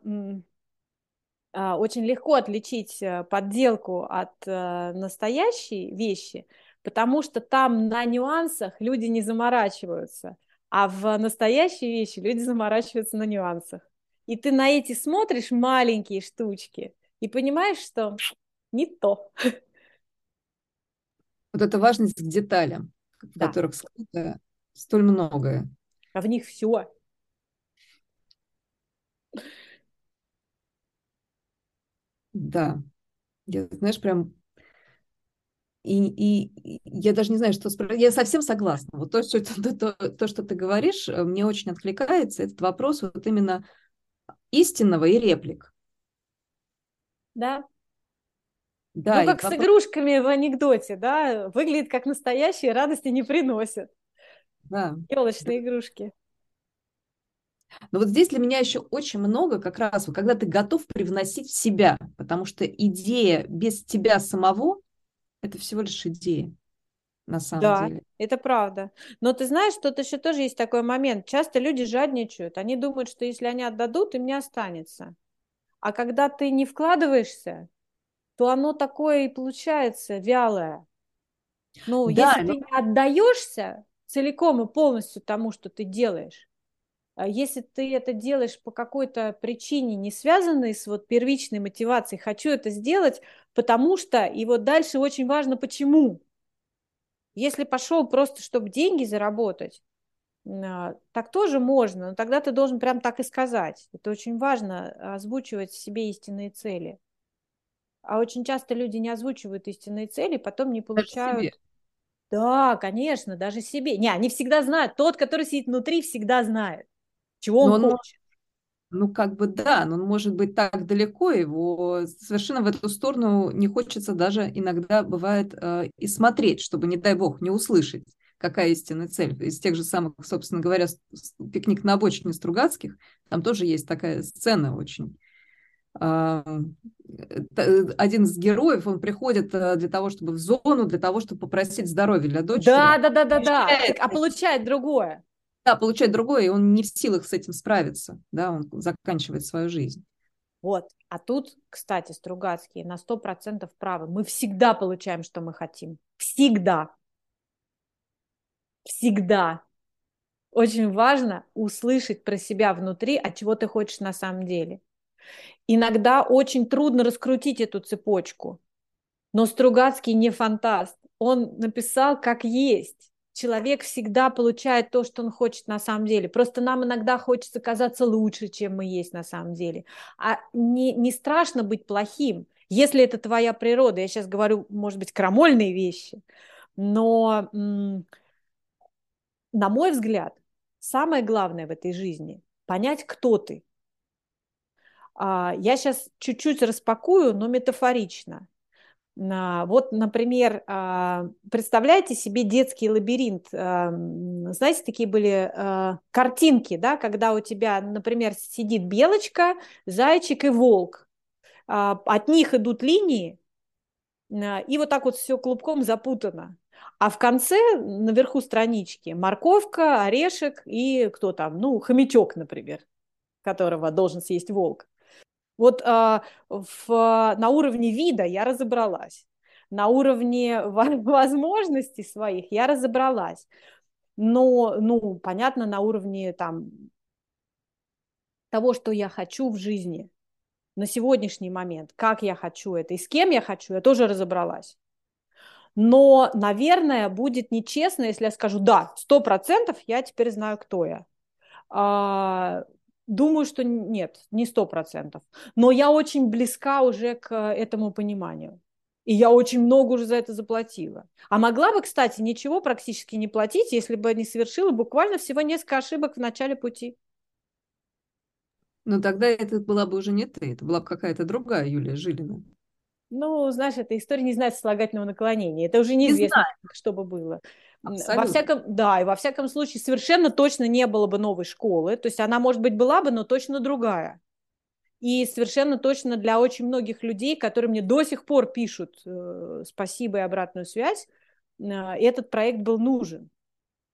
а, очень легко отличить э, подделку от э, настоящей вещи, потому что там на нюансах люди не заморачиваются, а в настоящей вещи люди заморачиваются на нюансах. И ты на эти смотришь маленькие штучки и понимаешь, что не то. Вот это важность к деталям, в да. которых скрыто столь многое. А в них все. Да. Я, знаешь, прям и, и я даже не знаю, что спросить. Я совсем согласна. Вот то, что, то, то, то, что ты говоришь, э, мне очень откликается. Этот вопрос вот именно истинного и реплик. Да. Да, ну, как вопрос... с игрушками в анекдоте, да, выглядит как настоящие, радости не приносят. Да. Елочные игрушки. Но вот здесь для меня еще очень много как раз, когда ты готов привносить в себя, потому что идея без тебя самого – это всего лишь идея на самом да, деле. это правда. Но ты знаешь, тут еще тоже есть такой момент. Часто люди жадничают. Они думают, что если они отдадут, им не останется. А когда ты не вкладываешься, то оно такое и получается вялое. Ну, да, если но... ты не отдаешься целиком и полностью тому, что ты делаешь, если ты это делаешь по какой-то причине, не связанной с вот первичной мотивацией, хочу это сделать, потому что, и вот дальше очень важно, почему. Если пошел просто, чтобы деньги заработать, а, так тоже можно, но тогда ты должен прям так и сказать. Это очень важно, озвучивать себе истинные цели. А очень часто люди не озвучивают истинные цели, потом не получают... Да, конечно, даже себе. Не, они всегда знают. Тот, который сидит внутри, всегда знает, чего он, он хочет. Ну, как бы да, но он может быть так далеко, его совершенно в эту сторону не хочется даже иногда бывает э, и смотреть, чтобы, не дай бог, не услышать, какая истинная цель. Из тех же самых, собственно говоря, пикник на обочине Стругацких, там тоже есть такая сцена очень один из героев, он приходит э, для того, чтобы в зону, для того, чтобы попросить здоровья для дочери. Да, да, да, да, да. А получает другое. Да, получает другое, и он не в силах с этим справиться, да, он заканчивает свою жизнь. Вот. А тут, кстати, Стругацкие на сто процентов правы. Мы всегда получаем, что мы хотим. Всегда. Всегда. Очень важно услышать про себя внутри, от чего ты хочешь на самом деле. Иногда очень трудно раскрутить эту цепочку. Но Стругацкий не фантаст. Он написал как есть. Человек всегда получает то, что он хочет на самом деле. Просто нам иногда хочется казаться лучше, чем мы есть на самом деле. А не, не страшно быть плохим, если это твоя природа. Я сейчас говорю, может быть, крамольные вещи. Но, на мой взгляд, самое главное в этой жизни – понять, кто ты. А, я сейчас чуть-чуть распакую, но метафорично. Вот, например, а, представляете себе детский лабиринт. А, знаете, такие были картинки, да, когда у тебя, например, сидит белочка, зайчик и волк. От них идут линии, и вот так вот все клубком запутано. А в конце, наверху странички, морковка, орешек и кто там, ну, хомячок, например, которого должен съесть волк. Вот а, в, на уровне вида я разобралась, на уровне возможностей своих я разобралась. Но, ну, понятно, на уровне там того, что я хочу в жизни на сегодняшний момент, как я хочу это и с кем я хочу, я тоже разобралась. Но, наверное, будет нечестно, если я скажу, да, сто процентов я теперь знаю, кто я. А, Думаю, что нет, не сто процентов. Но я очень близка уже к этому пониманию. И я очень много уже за это заплатила. А могла бы, кстати, ничего практически не платить, если бы не совершила буквально всего несколько ошибок в начале пути. Но тогда это была бы уже не ты, это была бы какая-то другая Юлия Жилина. Ну, знаешь, эта история не знает сослагательного наклонения. Это уже неизвестно, не что бы было. Абсолютно. Во всяком, да, и во всяком случае совершенно точно не было бы новой школы. То есть она, может быть, была бы, но точно другая. И совершенно точно для очень многих людей, которые мне до сих пор пишут э, спасибо и обратную связь, э, этот проект был нужен.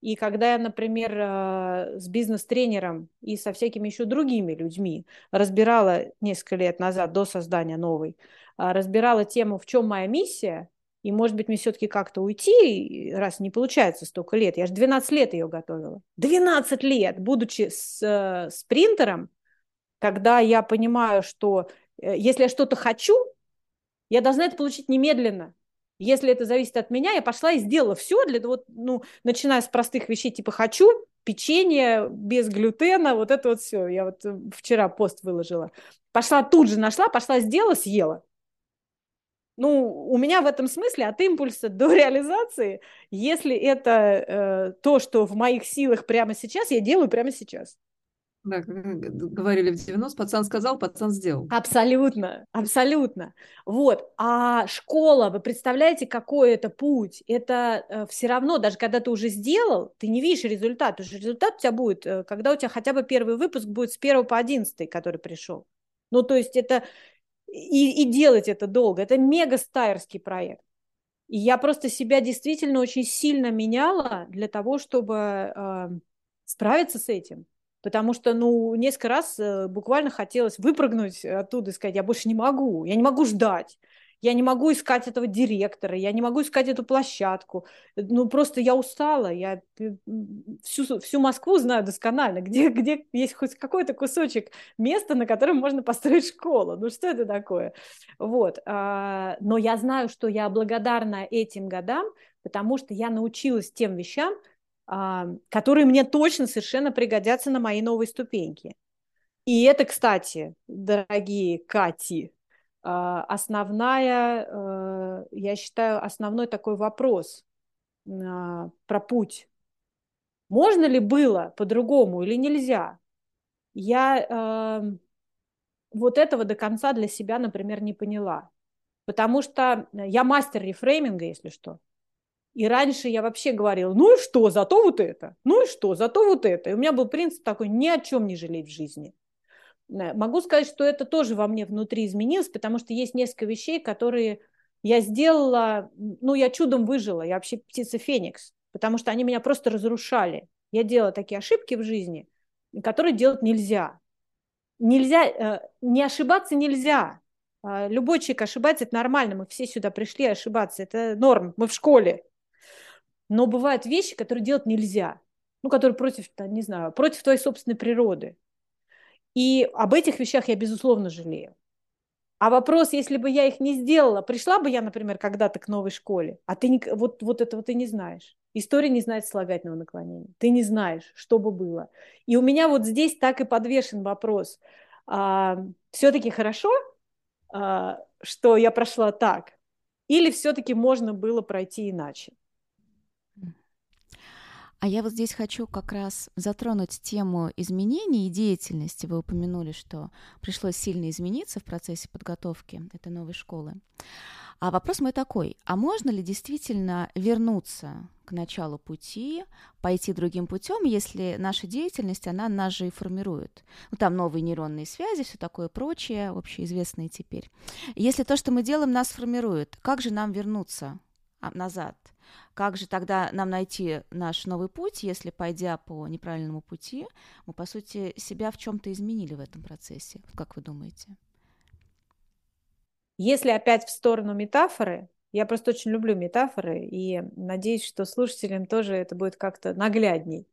И когда я, например, э, с бизнес-тренером и со всякими еще другими людьми разбирала несколько лет назад, до создания новой, разбирала тему, в чем моя миссия, и, может быть, мне все-таки как-то уйти, раз не получается столько лет. Я же 12 лет ее готовила. 12 лет, будучи с э, спринтером, когда я понимаю, что э, если я что-то хочу, я должна это получить немедленно. Если это зависит от меня, я пошла и сделала все для того, ну, начиная с простых вещей, типа хочу печенье без глютена, вот это вот все. Я вот э, вчера пост выложила. Пошла тут же нашла, пошла сделала, съела. Ну, у меня в этом смысле от импульса до реализации, если это э, то, что в моих силах прямо сейчас, я делаю прямо сейчас. Да, как говорили в 90, пацан сказал, пацан сделал. Абсолютно, абсолютно. Вот. А школа, вы представляете, какой это путь? Это э, все равно, даже когда ты уже сделал, ты не видишь результат. Потому что результат у тебя будет, э, когда у тебя хотя бы первый выпуск будет с 1 по 11, который пришел. Ну, то есть это... И, и делать это долго. Это мега стайерский проект. И я просто себя действительно очень сильно меняла для того, чтобы э, справиться с этим. Потому что, ну, несколько раз э, буквально хотелось выпрыгнуть оттуда и сказать, я больше не могу, я не могу ждать, я не могу искать этого директора, я не могу искать эту площадку. Ну, просто я устала, я всю, всю Москву знаю досконально, где, где есть хоть какой-то кусочек места, на котором можно построить школу. Ну, что это такое? Вот. А, но я знаю, что я благодарна этим годам, потому что я научилась тем вещам, а, которые мне точно совершенно пригодятся на моей новой ступеньке. И это, кстати, дорогие Кати, основная, э, я считаю, основной такой вопрос а, про путь. Можно ли было по-другому или нельзя? Я вот этого до конца для себя, например, не поняла. Потому что я мастер рефрейминга, если что. И раньше я вообще говорила, ну и что, зато вот это, ну и что, зато вот это. И у меня был принцип такой, ни о чем не жалеть в жизни. Э, могу сказать, что это тоже во мне внутри изменилось, потому что есть несколько вещей, которые я сделала, ну, я чудом выжила, я вообще птица Феникс, потому что они меня просто разрушали. Я делала такие ошибки в жизни, которые делать нельзя. Нельзя, э, не ошибаться нельзя. А, любой человек ошибается, это нормально, мы все сюда пришли ошибаться, это норм, мы в школе, но бывают вещи, которые делать нельзя, ну, которые против, не знаю, против твоей собственной природы. И об этих вещах я, безусловно, жалею. А вопрос, если бы я их не сделала, пришла бы я, например, когда-то к новой школе, а ты не, вот, вот этого ты не знаешь. История не знает слагательного наклонения. Ты не знаешь, что бы было. И у меня вот здесь так и подвешен вопрос. А, все-таки хорошо, а, что я прошла так? Или все-таки можно было пройти иначе? А я вот здесь хочу как раз затронуть тему изменений и деятельности. Вы упомянули, что пришлось сильно измениться в процессе подготовки этой новой школы. А вопрос мой такой, а можно ли действительно вернуться к началу пути, пойти другим путем, если наша деятельность, она нас же и формирует? Ну, там новые нейронные связи, все такое прочее, общеизвестные теперь. Если то, что мы делаем, нас формирует, как же нам вернуться а, назад? Как же тогда нам найти наш новый путь, если, пойдя по неправильному пути, мы, по сути, себя в чем-то изменили в этом процессе? Как вы думаете? Если опять в сторону метафоры, я просто очень люблю метафоры и надеюсь, что слушателям тоже это будет как-то наглядней.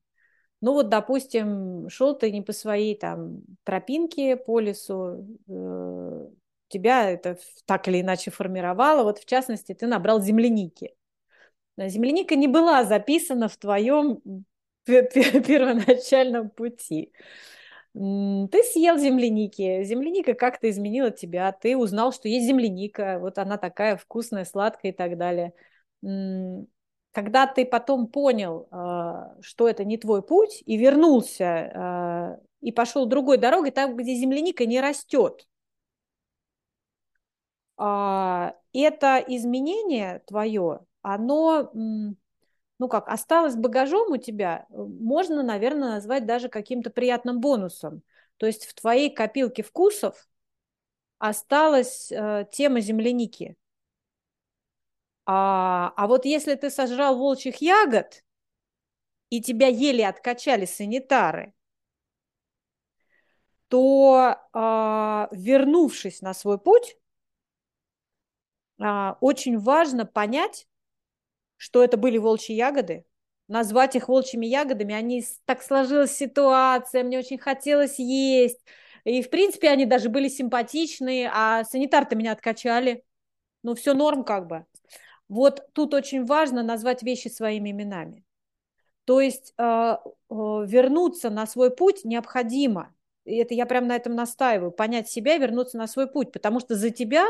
Ну вот, допустим, шел ты не по своей там тропинке по лесу, э, тебя это так или иначе формировало. Вот в частности, ты набрал земляники. Земляника не была записана в твоем первоначальном пути. Ты съел земляники, земляника как-то изменила тебя, ты узнал, что есть земляника, вот она такая вкусная, сладкая и так далее. Когда ты потом понял, а, что это не твой путь, и вернулся, а, и пошел другой дорогой, там, где земляника не растет, а, это изменение твое, оно, ну как, осталось багажом у тебя, можно, наверное, назвать даже каким-то приятным бонусом. То есть в твоей копилке вкусов осталась э, тема земляники. А, а вот если ты сожрал волчьих ягод, и тебя еле откачали санитары, то, э, вернувшись на свой путь, э, очень важно понять, что это были волчьи ягоды, назвать их волчьими ягодами. Они так сложилась ситуация, мне очень хотелось есть. И, в принципе, они даже были симпатичные, а санитар-то меня откачали. Ну, все норм как бы. Вот тут очень важно назвать вещи своими именами. То есть э, э, вернуться на свой путь необходимо. И это я прям на этом настаиваю. Понять себя вернуться на свой путь. Потому что за тебя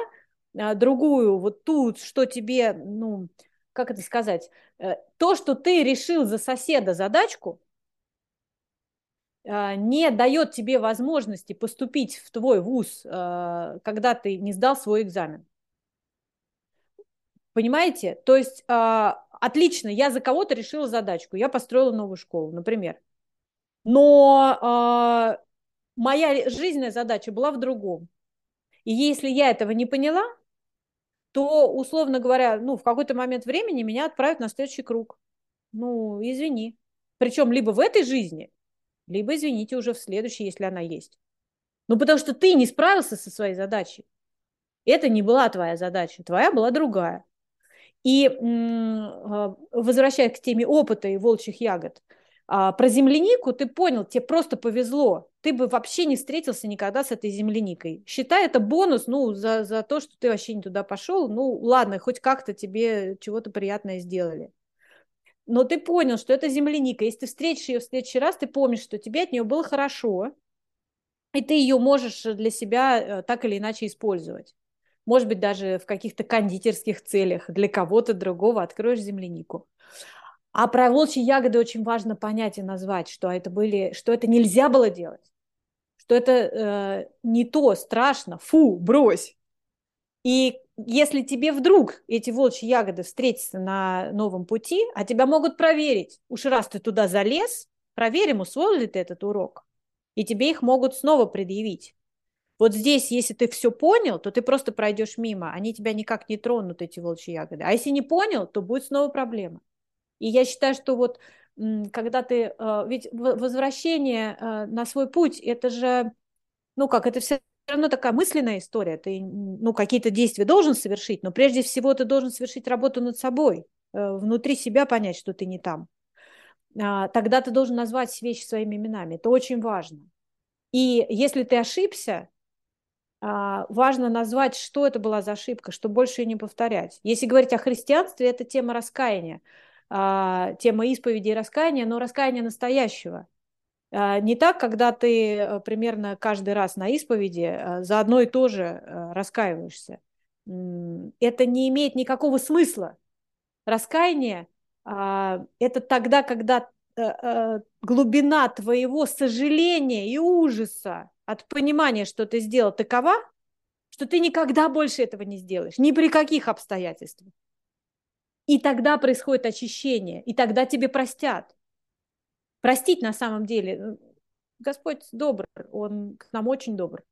э, другую, вот тут, что тебе, ну, как это сказать, э, то, что ты решил за соседа задачку, э, не дает тебе возможности поступить в твой вуз, э, когда ты не сдал свой экзамен. Понимаете? То есть отлично, я за кого-то решила задачку, я построила новую школу, например. Но моя жизненная задача была в другом. И если я этого не поняла, то, условно говоря, ну, в какой-то момент времени меня отправят на следующий круг. Ну, извини. Причем либо в этой жизни, либо, извините, уже в следующей, если она есть. Ну, потому что ты не справился со своей задачей. Это не была твоя задача, твоя была другая. И а, возвращаясь к теме опыта и волчьих ягод, а, про землянику ты понял, тебе просто повезло. Ты бы вообще не встретился никогда с этой земляникой. Считай это бонус, ну, за, за то, что ты вообще не туда пошел. Ну, ладно, хоть как-то тебе чего-то приятное сделали. Но ты понял, что это земляника. Если ты встретишь ее в следующий раз, ты помнишь, что тебе от нее было хорошо, и ты ее можешь для себя э, так или иначе использовать. Может быть, даже в каких-то кондитерских целях для кого-то другого откроешь землянику. А про волчьи ягоды очень важно понять и назвать, что это были, что это нельзя было делать, что это э, не то, страшно, фу, брось. И если тебе вдруг эти волчьи ягоды встретятся на новом пути, а тебя могут проверить, уж раз ты туда залез, проверим, усвоил ли ты этот урок, и тебе их могут снова предъявить. Вот здесь, если ты все понял, то ты просто пройдешь мимо, они тебя никак не тронут, эти волчьи ягоды. А если не понял, то будет снова проблема. И я считаю, что вот когда ты, э, ведь возвращение э, на свой путь, это же, ну как, это все равно такая мысленная история. Ты, ну, какие-то действия должен совершить, но прежде всего ты должен совершить работу над собой, э, внутри себя понять, что ты не там. А, тогда ты должен назвать вещи своими именами. Это очень важно. И если ты ошибся, а, важно назвать, что это была за ошибка, чтобы больше ее не повторять. Если говорить о христианстве, это тема раскаяния. А, тема исповеди и раскаяния, но раскаяния настоящего. А, не так, когда ты э, примерно каждый раз на исповеди э, за одно и то же э, раскаиваешься. Это не имеет никакого смысла. Раскаяние а, – это тогда, когда глубина твоего сожаления и ужаса от понимания, что ты сделал, такова, что ты никогда больше этого не сделаешь, ни при каких обстоятельствах. И тогда происходит очищение, и тогда тебе простят. Простить на самом деле, э, Господь добр, Он к нам очень добр.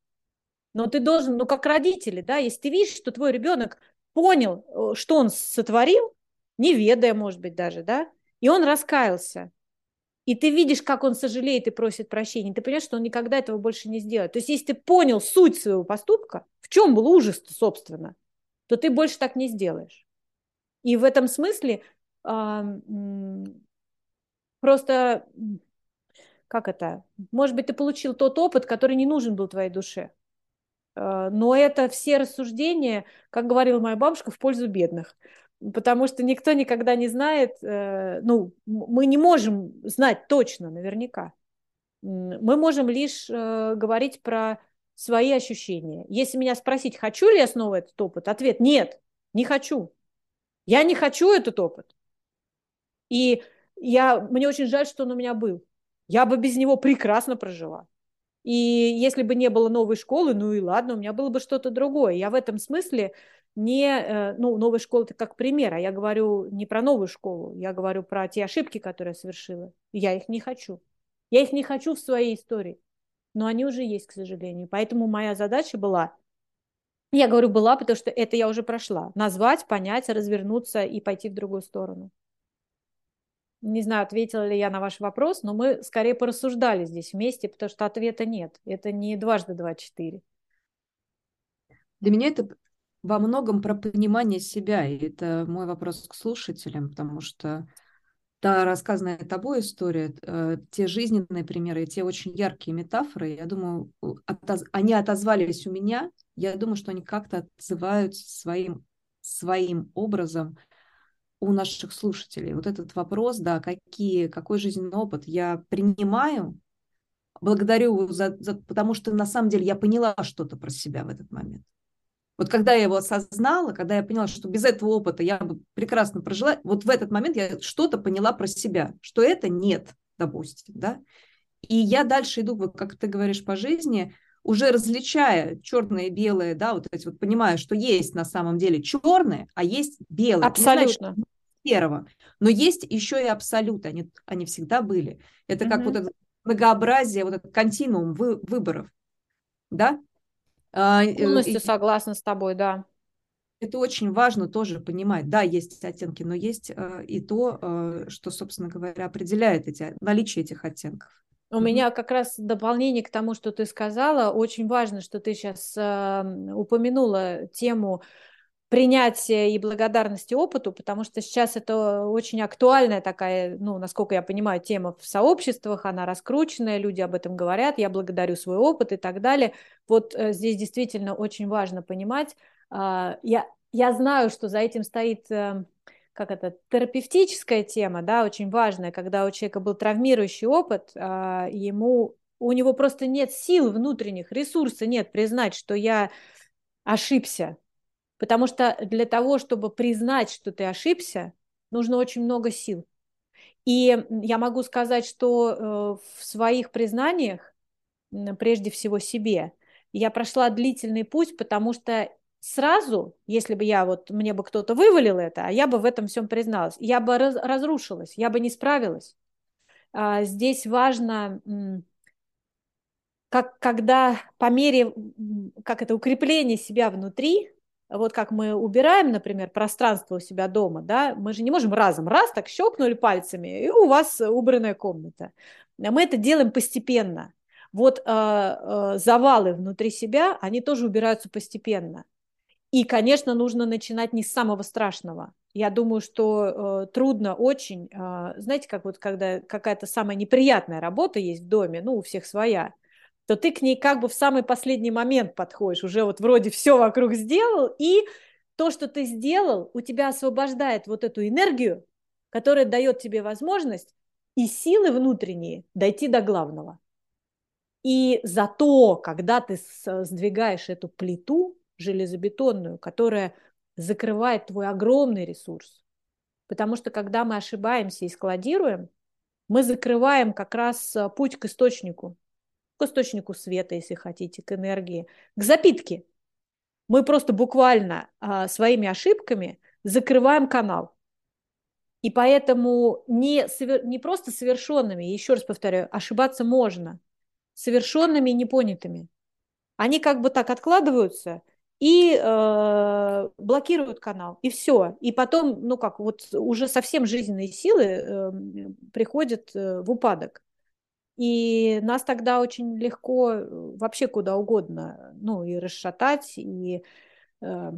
Но ты должен, ну как родители, да, если ты видишь, что твой ребенок понял, э, что он сотворил, не ведая, может быть, даже, да, и он раскаялся, и ты видишь, как он сожалеет и просит прощения, ты понимаешь, что он никогда этого больше не сделает. То есть, если ты понял суть своего поступка, в чем был ужас собственно, то ты больше так не сделаешь. И в этом смысле просто, как это, может быть, ты получил тот опыт, который не нужен был твоей душе. А, но это все рассуждения, как говорила моя бабушка, в пользу бедных. Потому что никто никогда не знает, э, ну, мы не можем знать точно, наверняка. Мы можем лишь э, говорить про свои ощущения. Если меня спросить, хочу ли я снова этот опыт, ответ нет, не хочу. Я не хочу этот опыт. И я, мне очень жаль, что он у меня был. Я бы без него прекрасно прожила. И если бы не было новой школы, ну и ладно, у меня было бы что-то другое. Я в этом смысле не, э, ну, новая школа это как пример, а я говорю не про новую школу, я говорю про те ошибки, которые я совершила. Я их не хочу. Я их не хочу в своей истории, но они уже есть, к сожалению. Поэтому моя задача была я говорю была, потому что это я уже прошла. Назвать, понять, развернуться и пойти в другую сторону. Не знаю, ответила ли я на ваш вопрос, но мы скорее порассуждали здесь вместе, потому что ответа нет. Это не дважды два четыре. Для меня это во многом про понимание себя, и это мой вопрос к слушателям, потому что та рассказанная тобой история, э, те жизненные примеры, те очень яркие метафоры, я думаю, отоз... они отозвались у меня, я думаю, что они как-то отзываются своим, своим образом у наших слушателей. Вот этот вопрос, да, какие, какой жизненный опыт я принимаю, благодарю за, за, потому что на самом деле я поняла что-то про себя в этот момент. Вот когда я его осознала, когда я поняла, что без этого опыта я бы прекрасно прожила, вот в этот момент я что-то поняла про себя, что это нет, допустим, да. И я дальше иду, вот как ты говоришь, по жизни, уже различая черное и белое, да, вот эти вот понимаю, что есть на самом деле черное, а есть белое. Абсолютно. Знаю, серого. Но есть еще и абсолюты, они, они всегда были. Это как mm-hmm. вот это многообразие, вот этот континуум вы, выборов, да? А, Полностью и, согласна с тобой, да. Это очень важно тоже понимать. Да, есть оттенки, но есть э, и то, э, что, собственно говоря, определяет эти, наличие этих оттенков. У mm-hmm. меня как раз дополнение к тому, что ты сказала. Очень важно, что ты сейчас э, упомянула тему принятия и благодарности опыту, потому что сейчас это очень актуальная такая, ну, насколько я понимаю, тема в сообществах, она раскрученная, люди об этом говорят, я благодарю свой опыт и так далее. Вот э, здесь действительно очень важно понимать. Э, я, я знаю, что за этим стоит... Э, как это, терапевтическая тема, да, очень важная, когда у человека был травмирующий опыт, э, ему, у него просто нет сил внутренних, ресурса нет признать, что я ошибся, Потому что для того, чтобы признать, что ты ошибся, нужно очень много сил. И я могу сказать, что э, в своих признаниях, прежде всего себе, я прошла длительный путь, потому что сразу, если бы я вот, мне бы кто-то вывалил это, а я бы в этом всем призналась, я бы раз, разрушилась, я бы не справилась. А, здесь важно, как, когда по мере, как это, укрепления себя внутри, вот как мы убираем, например, пространство у себя дома, да, мы же не можем разом, раз так щелкнули пальцами, и у вас убранная комната. Мы это делаем постепенно. Вот э, э, завалы внутри себя, они тоже убираются постепенно. И, конечно, нужно начинать не с самого страшного. Я думаю, что э, трудно очень, э, знаете, как вот когда какая-то самая неприятная работа есть в доме, ну, у всех своя, то ты к ней как бы в самый последний момент подходишь, уже вот вроде все вокруг сделал, и то, что ты сделал, у тебя освобождает вот эту энергию, которая дает тебе возможность и силы внутренние дойти до главного. И зато, когда ты сдвигаешь эту плиту железобетонную, которая закрывает твой огромный ресурс, потому что когда мы ошибаемся и складируем, мы закрываем как раз э, путь к источнику, к источнику света, если хотите, к энергии, к запитке. Мы просто буквально а, своими ошибками закрываем канал. И поэтому не, не просто совершенными, еще раз повторяю, ошибаться можно, совершенными и непонятыми. Они как бы так откладываются и э, блокируют канал, и все. И потом, ну как, вот уже совсем жизненные силы э, приходят э, в упадок. И нас тогда очень легко э, вообще куда угодно, ну, и расшатать, и, э,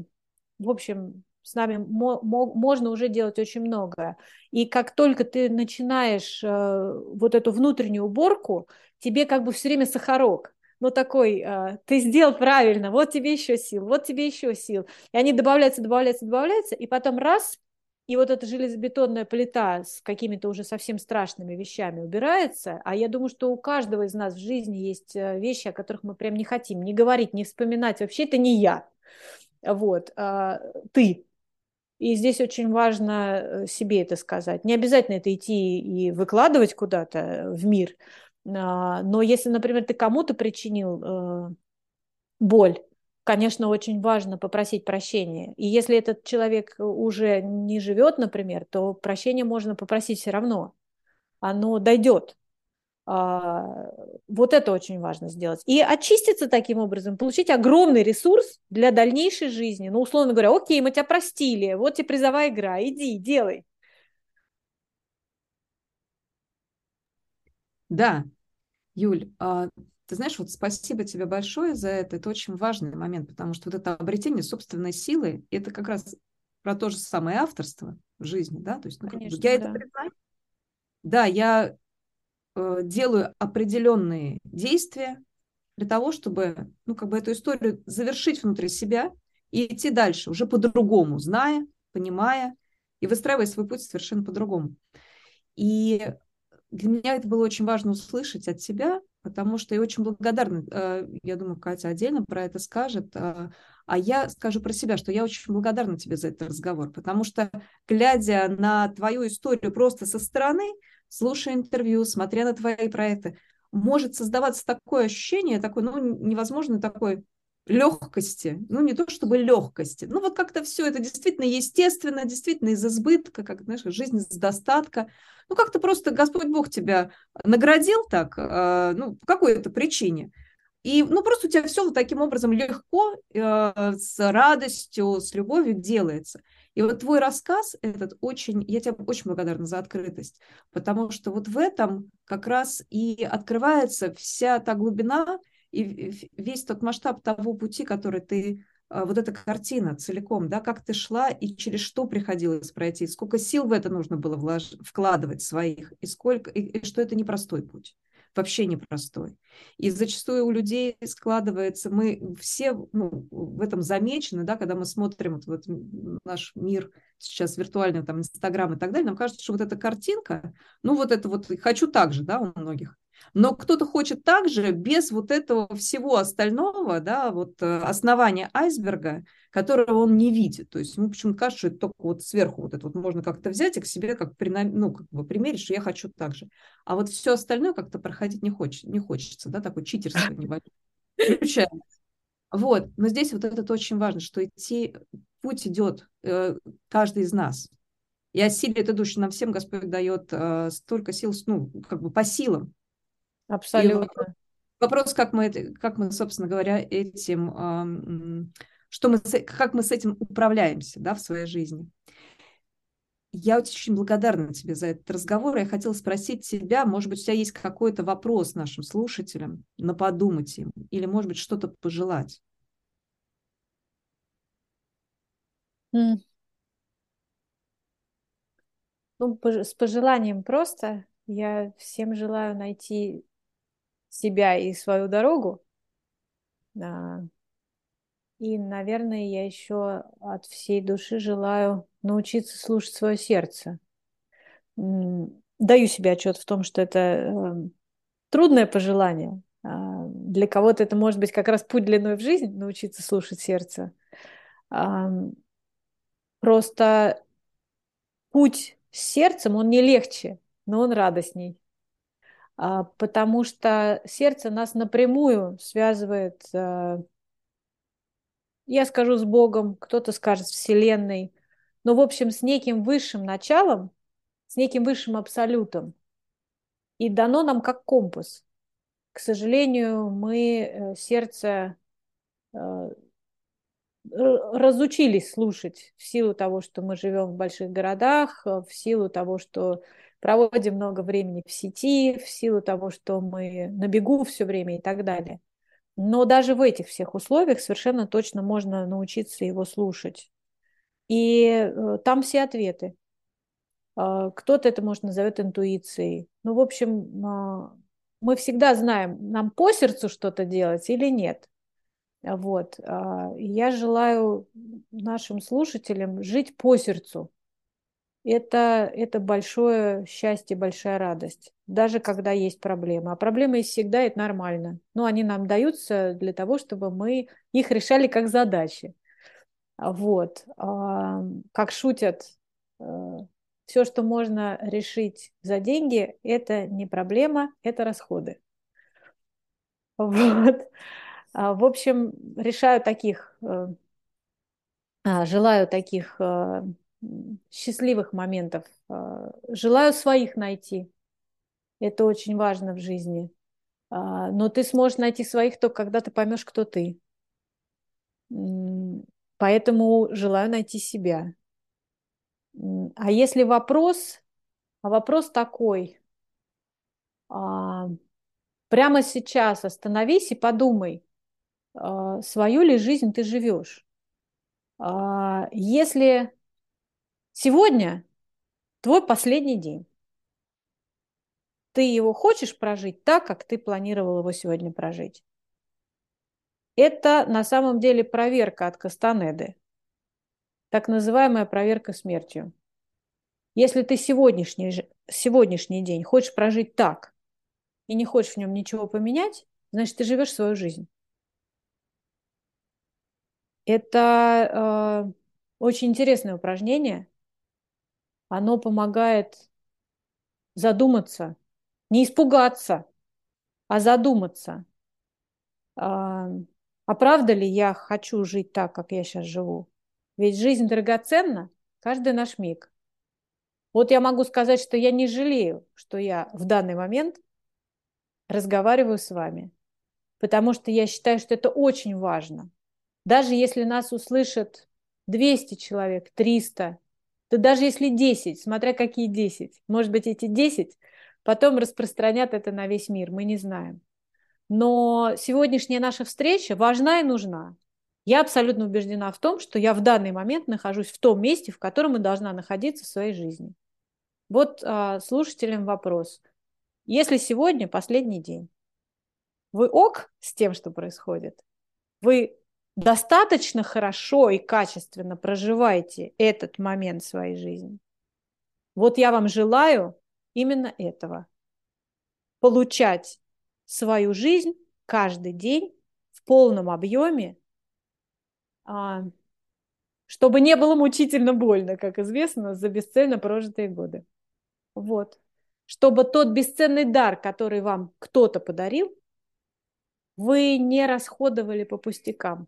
в общем, с нами мо- мо- можно уже делать очень многое. И как только ты начинаешь э, вот эту внутреннюю уборку, тебе как бы все время сахарок. Ну, такой, э, ты сделал правильно, вот тебе еще сил, вот тебе еще сил. И они добавляются, добавляются, добавляются, и потом раз, и вот эта железобетонная плита с какими-то уже совсем страшными вещами убирается, а я думаю, что у каждого из нас в жизни есть э, вещи, о которых мы прям не хотим не говорить, не вспоминать. Вообще это не я, вот, а ты. И здесь очень важно э, себе это сказать. Не обязательно это идти и выкладывать куда-то в мир, а, но если, например, ты кому-то причинил э, боль, конечно, очень важно попросить прощения. И если этот человек уже не живет, например, то прощение можно попросить все равно. Оно дойдет. А, вот это очень важно сделать. И очиститься таким образом, получить огромный ресурс для дальнейшей жизни. Ну, условно говоря, окей, мы тебя простили, вот тебе призовая игра, иди, делай. Да, Юль, а, ты знаешь, вот спасибо тебе большое за это. Это очень важный момент, потому что вот это обретение собственной силы, это как раз про то же самое авторство в жизни, да? То есть, ну, Конечно, я да. это признаю. Да, я э, делаю определенные действия для того, чтобы, ну, как бы эту историю завершить внутри себя и идти дальше, уже по-другому, зная, понимая и выстраивая свой путь совершенно по-другому. И для меня это было очень важно услышать от тебя, потому что я очень благодарна, э, я думаю, Катя отдельно про это скажет, э, а я скажу про себя, что я очень благодарна тебе за этот разговор, потому что, глядя на твою историю просто со стороны, слушая интервью, смотря на твои проекты, может создаваться такое ощущение, такое, ну, невозможно такой легкости, ну не то чтобы легкости, ну вот как-то все это действительно естественно, действительно из избытка, как, знаешь, жизнь из достатка, ну как-то просто Господь Бог тебя наградил так, э, ну по какой-то причине, и ну просто у тебя все вот таким образом легко, э, с радостью, с любовью делается. И вот твой рассказ этот очень, я тебе очень благодарна за открытость, потому что вот в этом как раз и открывается вся та глубина и весь тот масштаб того пути, который ты а, вот эта картина целиком, да, как ты шла и через что приходилось пройти, сколько сил в это нужно было влож... вкладывать своих, и сколько, и, и что это непростой путь, вообще непростой. И зачастую у людей складывается, мы все ну, в этом замечены, да, когда мы смотрим вот, вот наш мир сейчас виртуальный, там, Инстаграм и так далее, нам кажется, что вот эта картинка, ну вот это вот, хочу так же, да, у многих, но кто-то хочет также без вот этого всего остального, да, вот э, основания айсберга, которого он не видит. То есть ему почему-то кажется, что это только вот сверху вот это вот можно как-то взять и к себе как, ну, как бы примерить, что я хочу так же. А вот все остальное как-то проходить не, хочет, не хочется, да, такой читерство небольшое. Включается. Вот, но здесь вот это очень важно, что идти, путь идет э, каждый из нас. И осилит душу нам всем Господь дает э, столько сил, ну, как бы по силам. Абсолютно. вопрос, как мы, как мы, собственно говоря, этим, что мы, как мы с этим управляемся да, в своей жизни. Я очень благодарна тебе за этот разговор. Я хотела спросить тебя, может быть, у тебя есть какой-то вопрос нашим слушателям, на подумать им, или, может быть, что-то пожелать? Mm. Ну, с пожеланием просто. Я всем желаю найти себя и свою дорогу. И, наверное, я еще от всей души желаю научиться слушать свое сердце. Даю себе отчет в том, что это эм, трудное пожелание. А, для кого-то это может быть как раз путь длиной в жизнь, научиться слушать сердце. Просто путь с сердцем, он не легче, но он радостней. А, потому что сердце нас напрямую связывает, э, я скажу с Богом, кто-то скажет с Вселенной, но, в общем, с неким высшим началом, с неким высшим абсолютом. И дано нам как компас. К сожалению, мы э, сердце э, разучились слушать в силу того, что мы живем в больших городах, в силу того, что проводим много времени в сети, в силу того, что мы на бегу все время и так далее. Но даже в этих всех условиях совершенно точно можно научиться его слушать. И э, там все ответы. Э, кто-то это, может, назовет интуицией. Ну, в общем, э, мы всегда знаем, нам по сердцу что-то делать или нет. Вот. Я желаю нашим слушателям жить по сердцу, это, это большое счастье, большая радость, даже когда есть проблемы. А проблемы есть всегда, это нормально. Но они нам даются для того, чтобы мы их решали как задачи. Вот. А, как шутят, э, все, что можно решить за деньги, это не проблема, это расходы. Вот. А, в общем, решаю таких, э, а, желаю таких э, счастливых моментов. А, желаю своих найти. Это очень важно в жизни. А, но ты сможешь найти своих только когда ты поймешь, кто ты. Поэтому желаю найти себя. А если вопрос, а вопрос такой, А, прямо сейчас остановись и подумай, свою ли жизнь ты живешь. Если сегодня твой последний день, ты его хочешь прожить так, как ты планировал его сегодня прожить. Это на самом деле проверка от Кастанеды, так называемая проверка смертью. Если ты сегодняшний, сегодняшний день хочешь прожить так и не хочешь в нем ничего поменять, значит, ты живешь свою жизнь. Это э, очень интересное упражнение. Оно помогает задуматься, не испугаться, а задуматься. А, а правда ли я хочу жить так, как я сейчас живу? Ведь жизнь драгоценна, каждый наш миг. Вот я могу сказать, что я не жалею, что я в данный момент разговариваю с вами, потому что я считаю, что это очень важно. Даже если нас услышат 200 человек, 300, то даже если 10, смотря какие 10, может быть, эти 10 потом распространят это на весь мир, мы не знаем. Но сегодняшняя наша встреча важна и нужна. Я абсолютно убеждена в том, что я в данный момент нахожусь в том месте, в котором и должна находиться в своей жизни. Вот а, слушателям вопрос. Если сегодня последний день, вы ок с тем, что происходит? Вы достаточно хорошо и качественно проживаете этот момент своей жизни? Вот я вам желаю именно этого. Получать свою жизнь каждый день в полном объеме, а, чтобы не было мучительно больно, как известно, за бесцельно прожитые годы. Вот. Чтобы тот бесценный дар, который вам кто-то подарил, вы не расходовали по пустякам.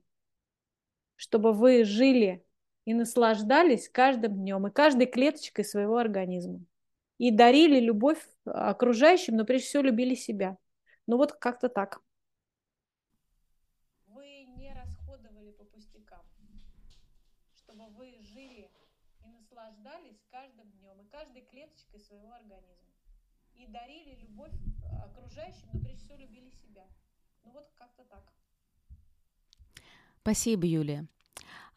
Чтобы вы жили и наслаждались каждым днем и каждой клеточкой своего организма. И дарили любовь окружающим, но прежде всего любили себя. Ну вот как-то так. Вы не расходовали по пустякам, чтобы вы жили и наслаждались каждым днем и каждой клеточкой своего организма. И дарили любовь окружающим, но прежде всего любили себя. Ну вот как-то так. Спасибо, Юлия.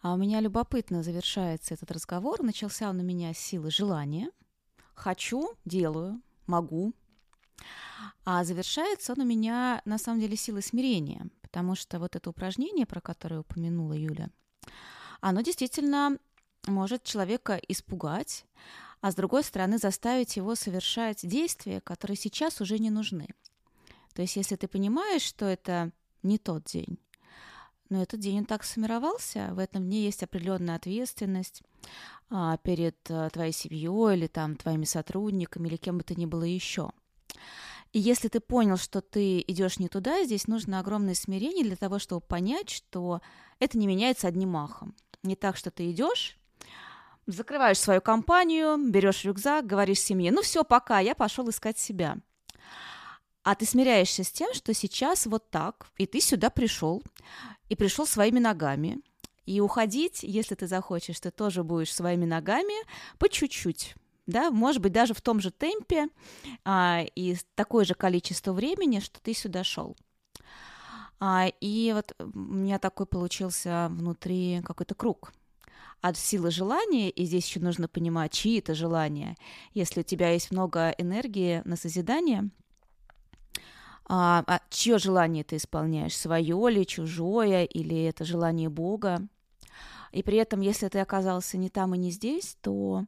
А у меня любопытно завершается этот разговор. Начался он у меня с силы желания. Хочу, делаю, могу. А завершается он у меня, на самом деле, силой смирения, потому что вот это упражнение, про которое упомянула Юля, оно действительно может человека испугать, а с другой стороны заставить его совершать действия, которые сейчас уже не нужны. То есть если ты понимаешь, что это не тот день, но этот день он так сформировался, в этом дне есть определенная ответственность а, перед а, твоей семьей или там твоими сотрудниками или кем бы то ни было еще. И если ты понял, что ты идешь не туда, здесь нужно огромное смирение для того, чтобы понять, что это не меняется одним махом. Не так, что ты идешь, закрываешь свою компанию, берешь рюкзак, говоришь семье, ну все, пока, я пошел искать себя. А ты смиряешься с тем, что сейчас вот так, и ты сюда пришел, и пришел своими ногами. И уходить, если ты захочешь, ты тоже будешь своими ногами по чуть-чуть. Да, может быть, даже в том же темпе а, и такое же количество времени, что ты сюда шел. А, и вот у меня такой получился внутри какой-то круг от силы желания, и здесь еще нужно понимать, чьи это желания. Если у тебя есть много энергии на созидание, а, а чье желание ты исполняешь, свое ли, чужое, или это желание Бога. И при этом, если ты оказался не там и не здесь, то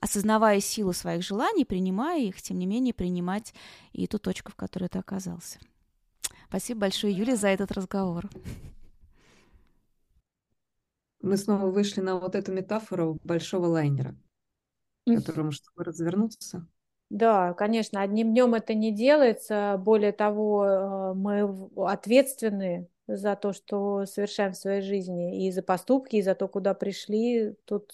осознавая силу своих желаний, принимая их, тем не менее принимать и ту точку, в которой ты оказался. Спасибо большое, Юлия, за этот разговор. Мы снова вышли на вот эту метафору большого лайнера, которому, чтобы развернуться, да, конечно, одним днем это не делается. Более того, э, мы ответственны за то, что совершаем в своей жизни, и за поступки, и за то, куда пришли. Тут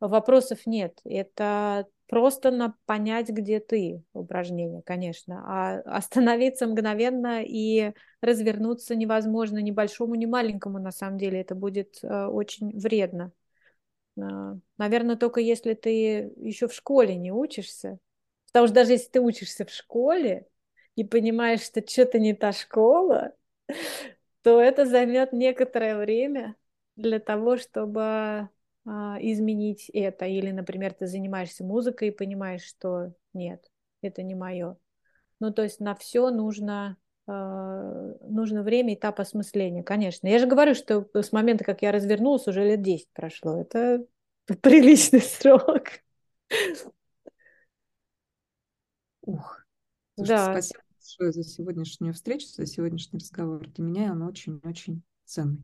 вопросов нет. Это просто на понять, где ты упражнение, конечно. А остановиться мгновенно и развернуться невозможно ни большому, ни маленькому, на самом деле. Это будет э, очень вредно. Э, Наверное, только если ты еще в школе не учишься, Потому что даже если ты учишься в школе и понимаешь, что что-то не та школа, то это займет некоторое время для того, чтобы а, изменить это. Или, например, ты занимаешься музыкой и понимаешь, что нет, это не мое. Ну, то есть на все нужно, а, нужно время, этап осмысления, конечно. Я же говорю, что с момента, как я развернулась, уже лет 10 прошло. Это приличный срок. Ух. Слушай, да. Спасибо большое за сегодняшнюю встречу, за сегодняшний разговор. Для меня он очень-очень ценный.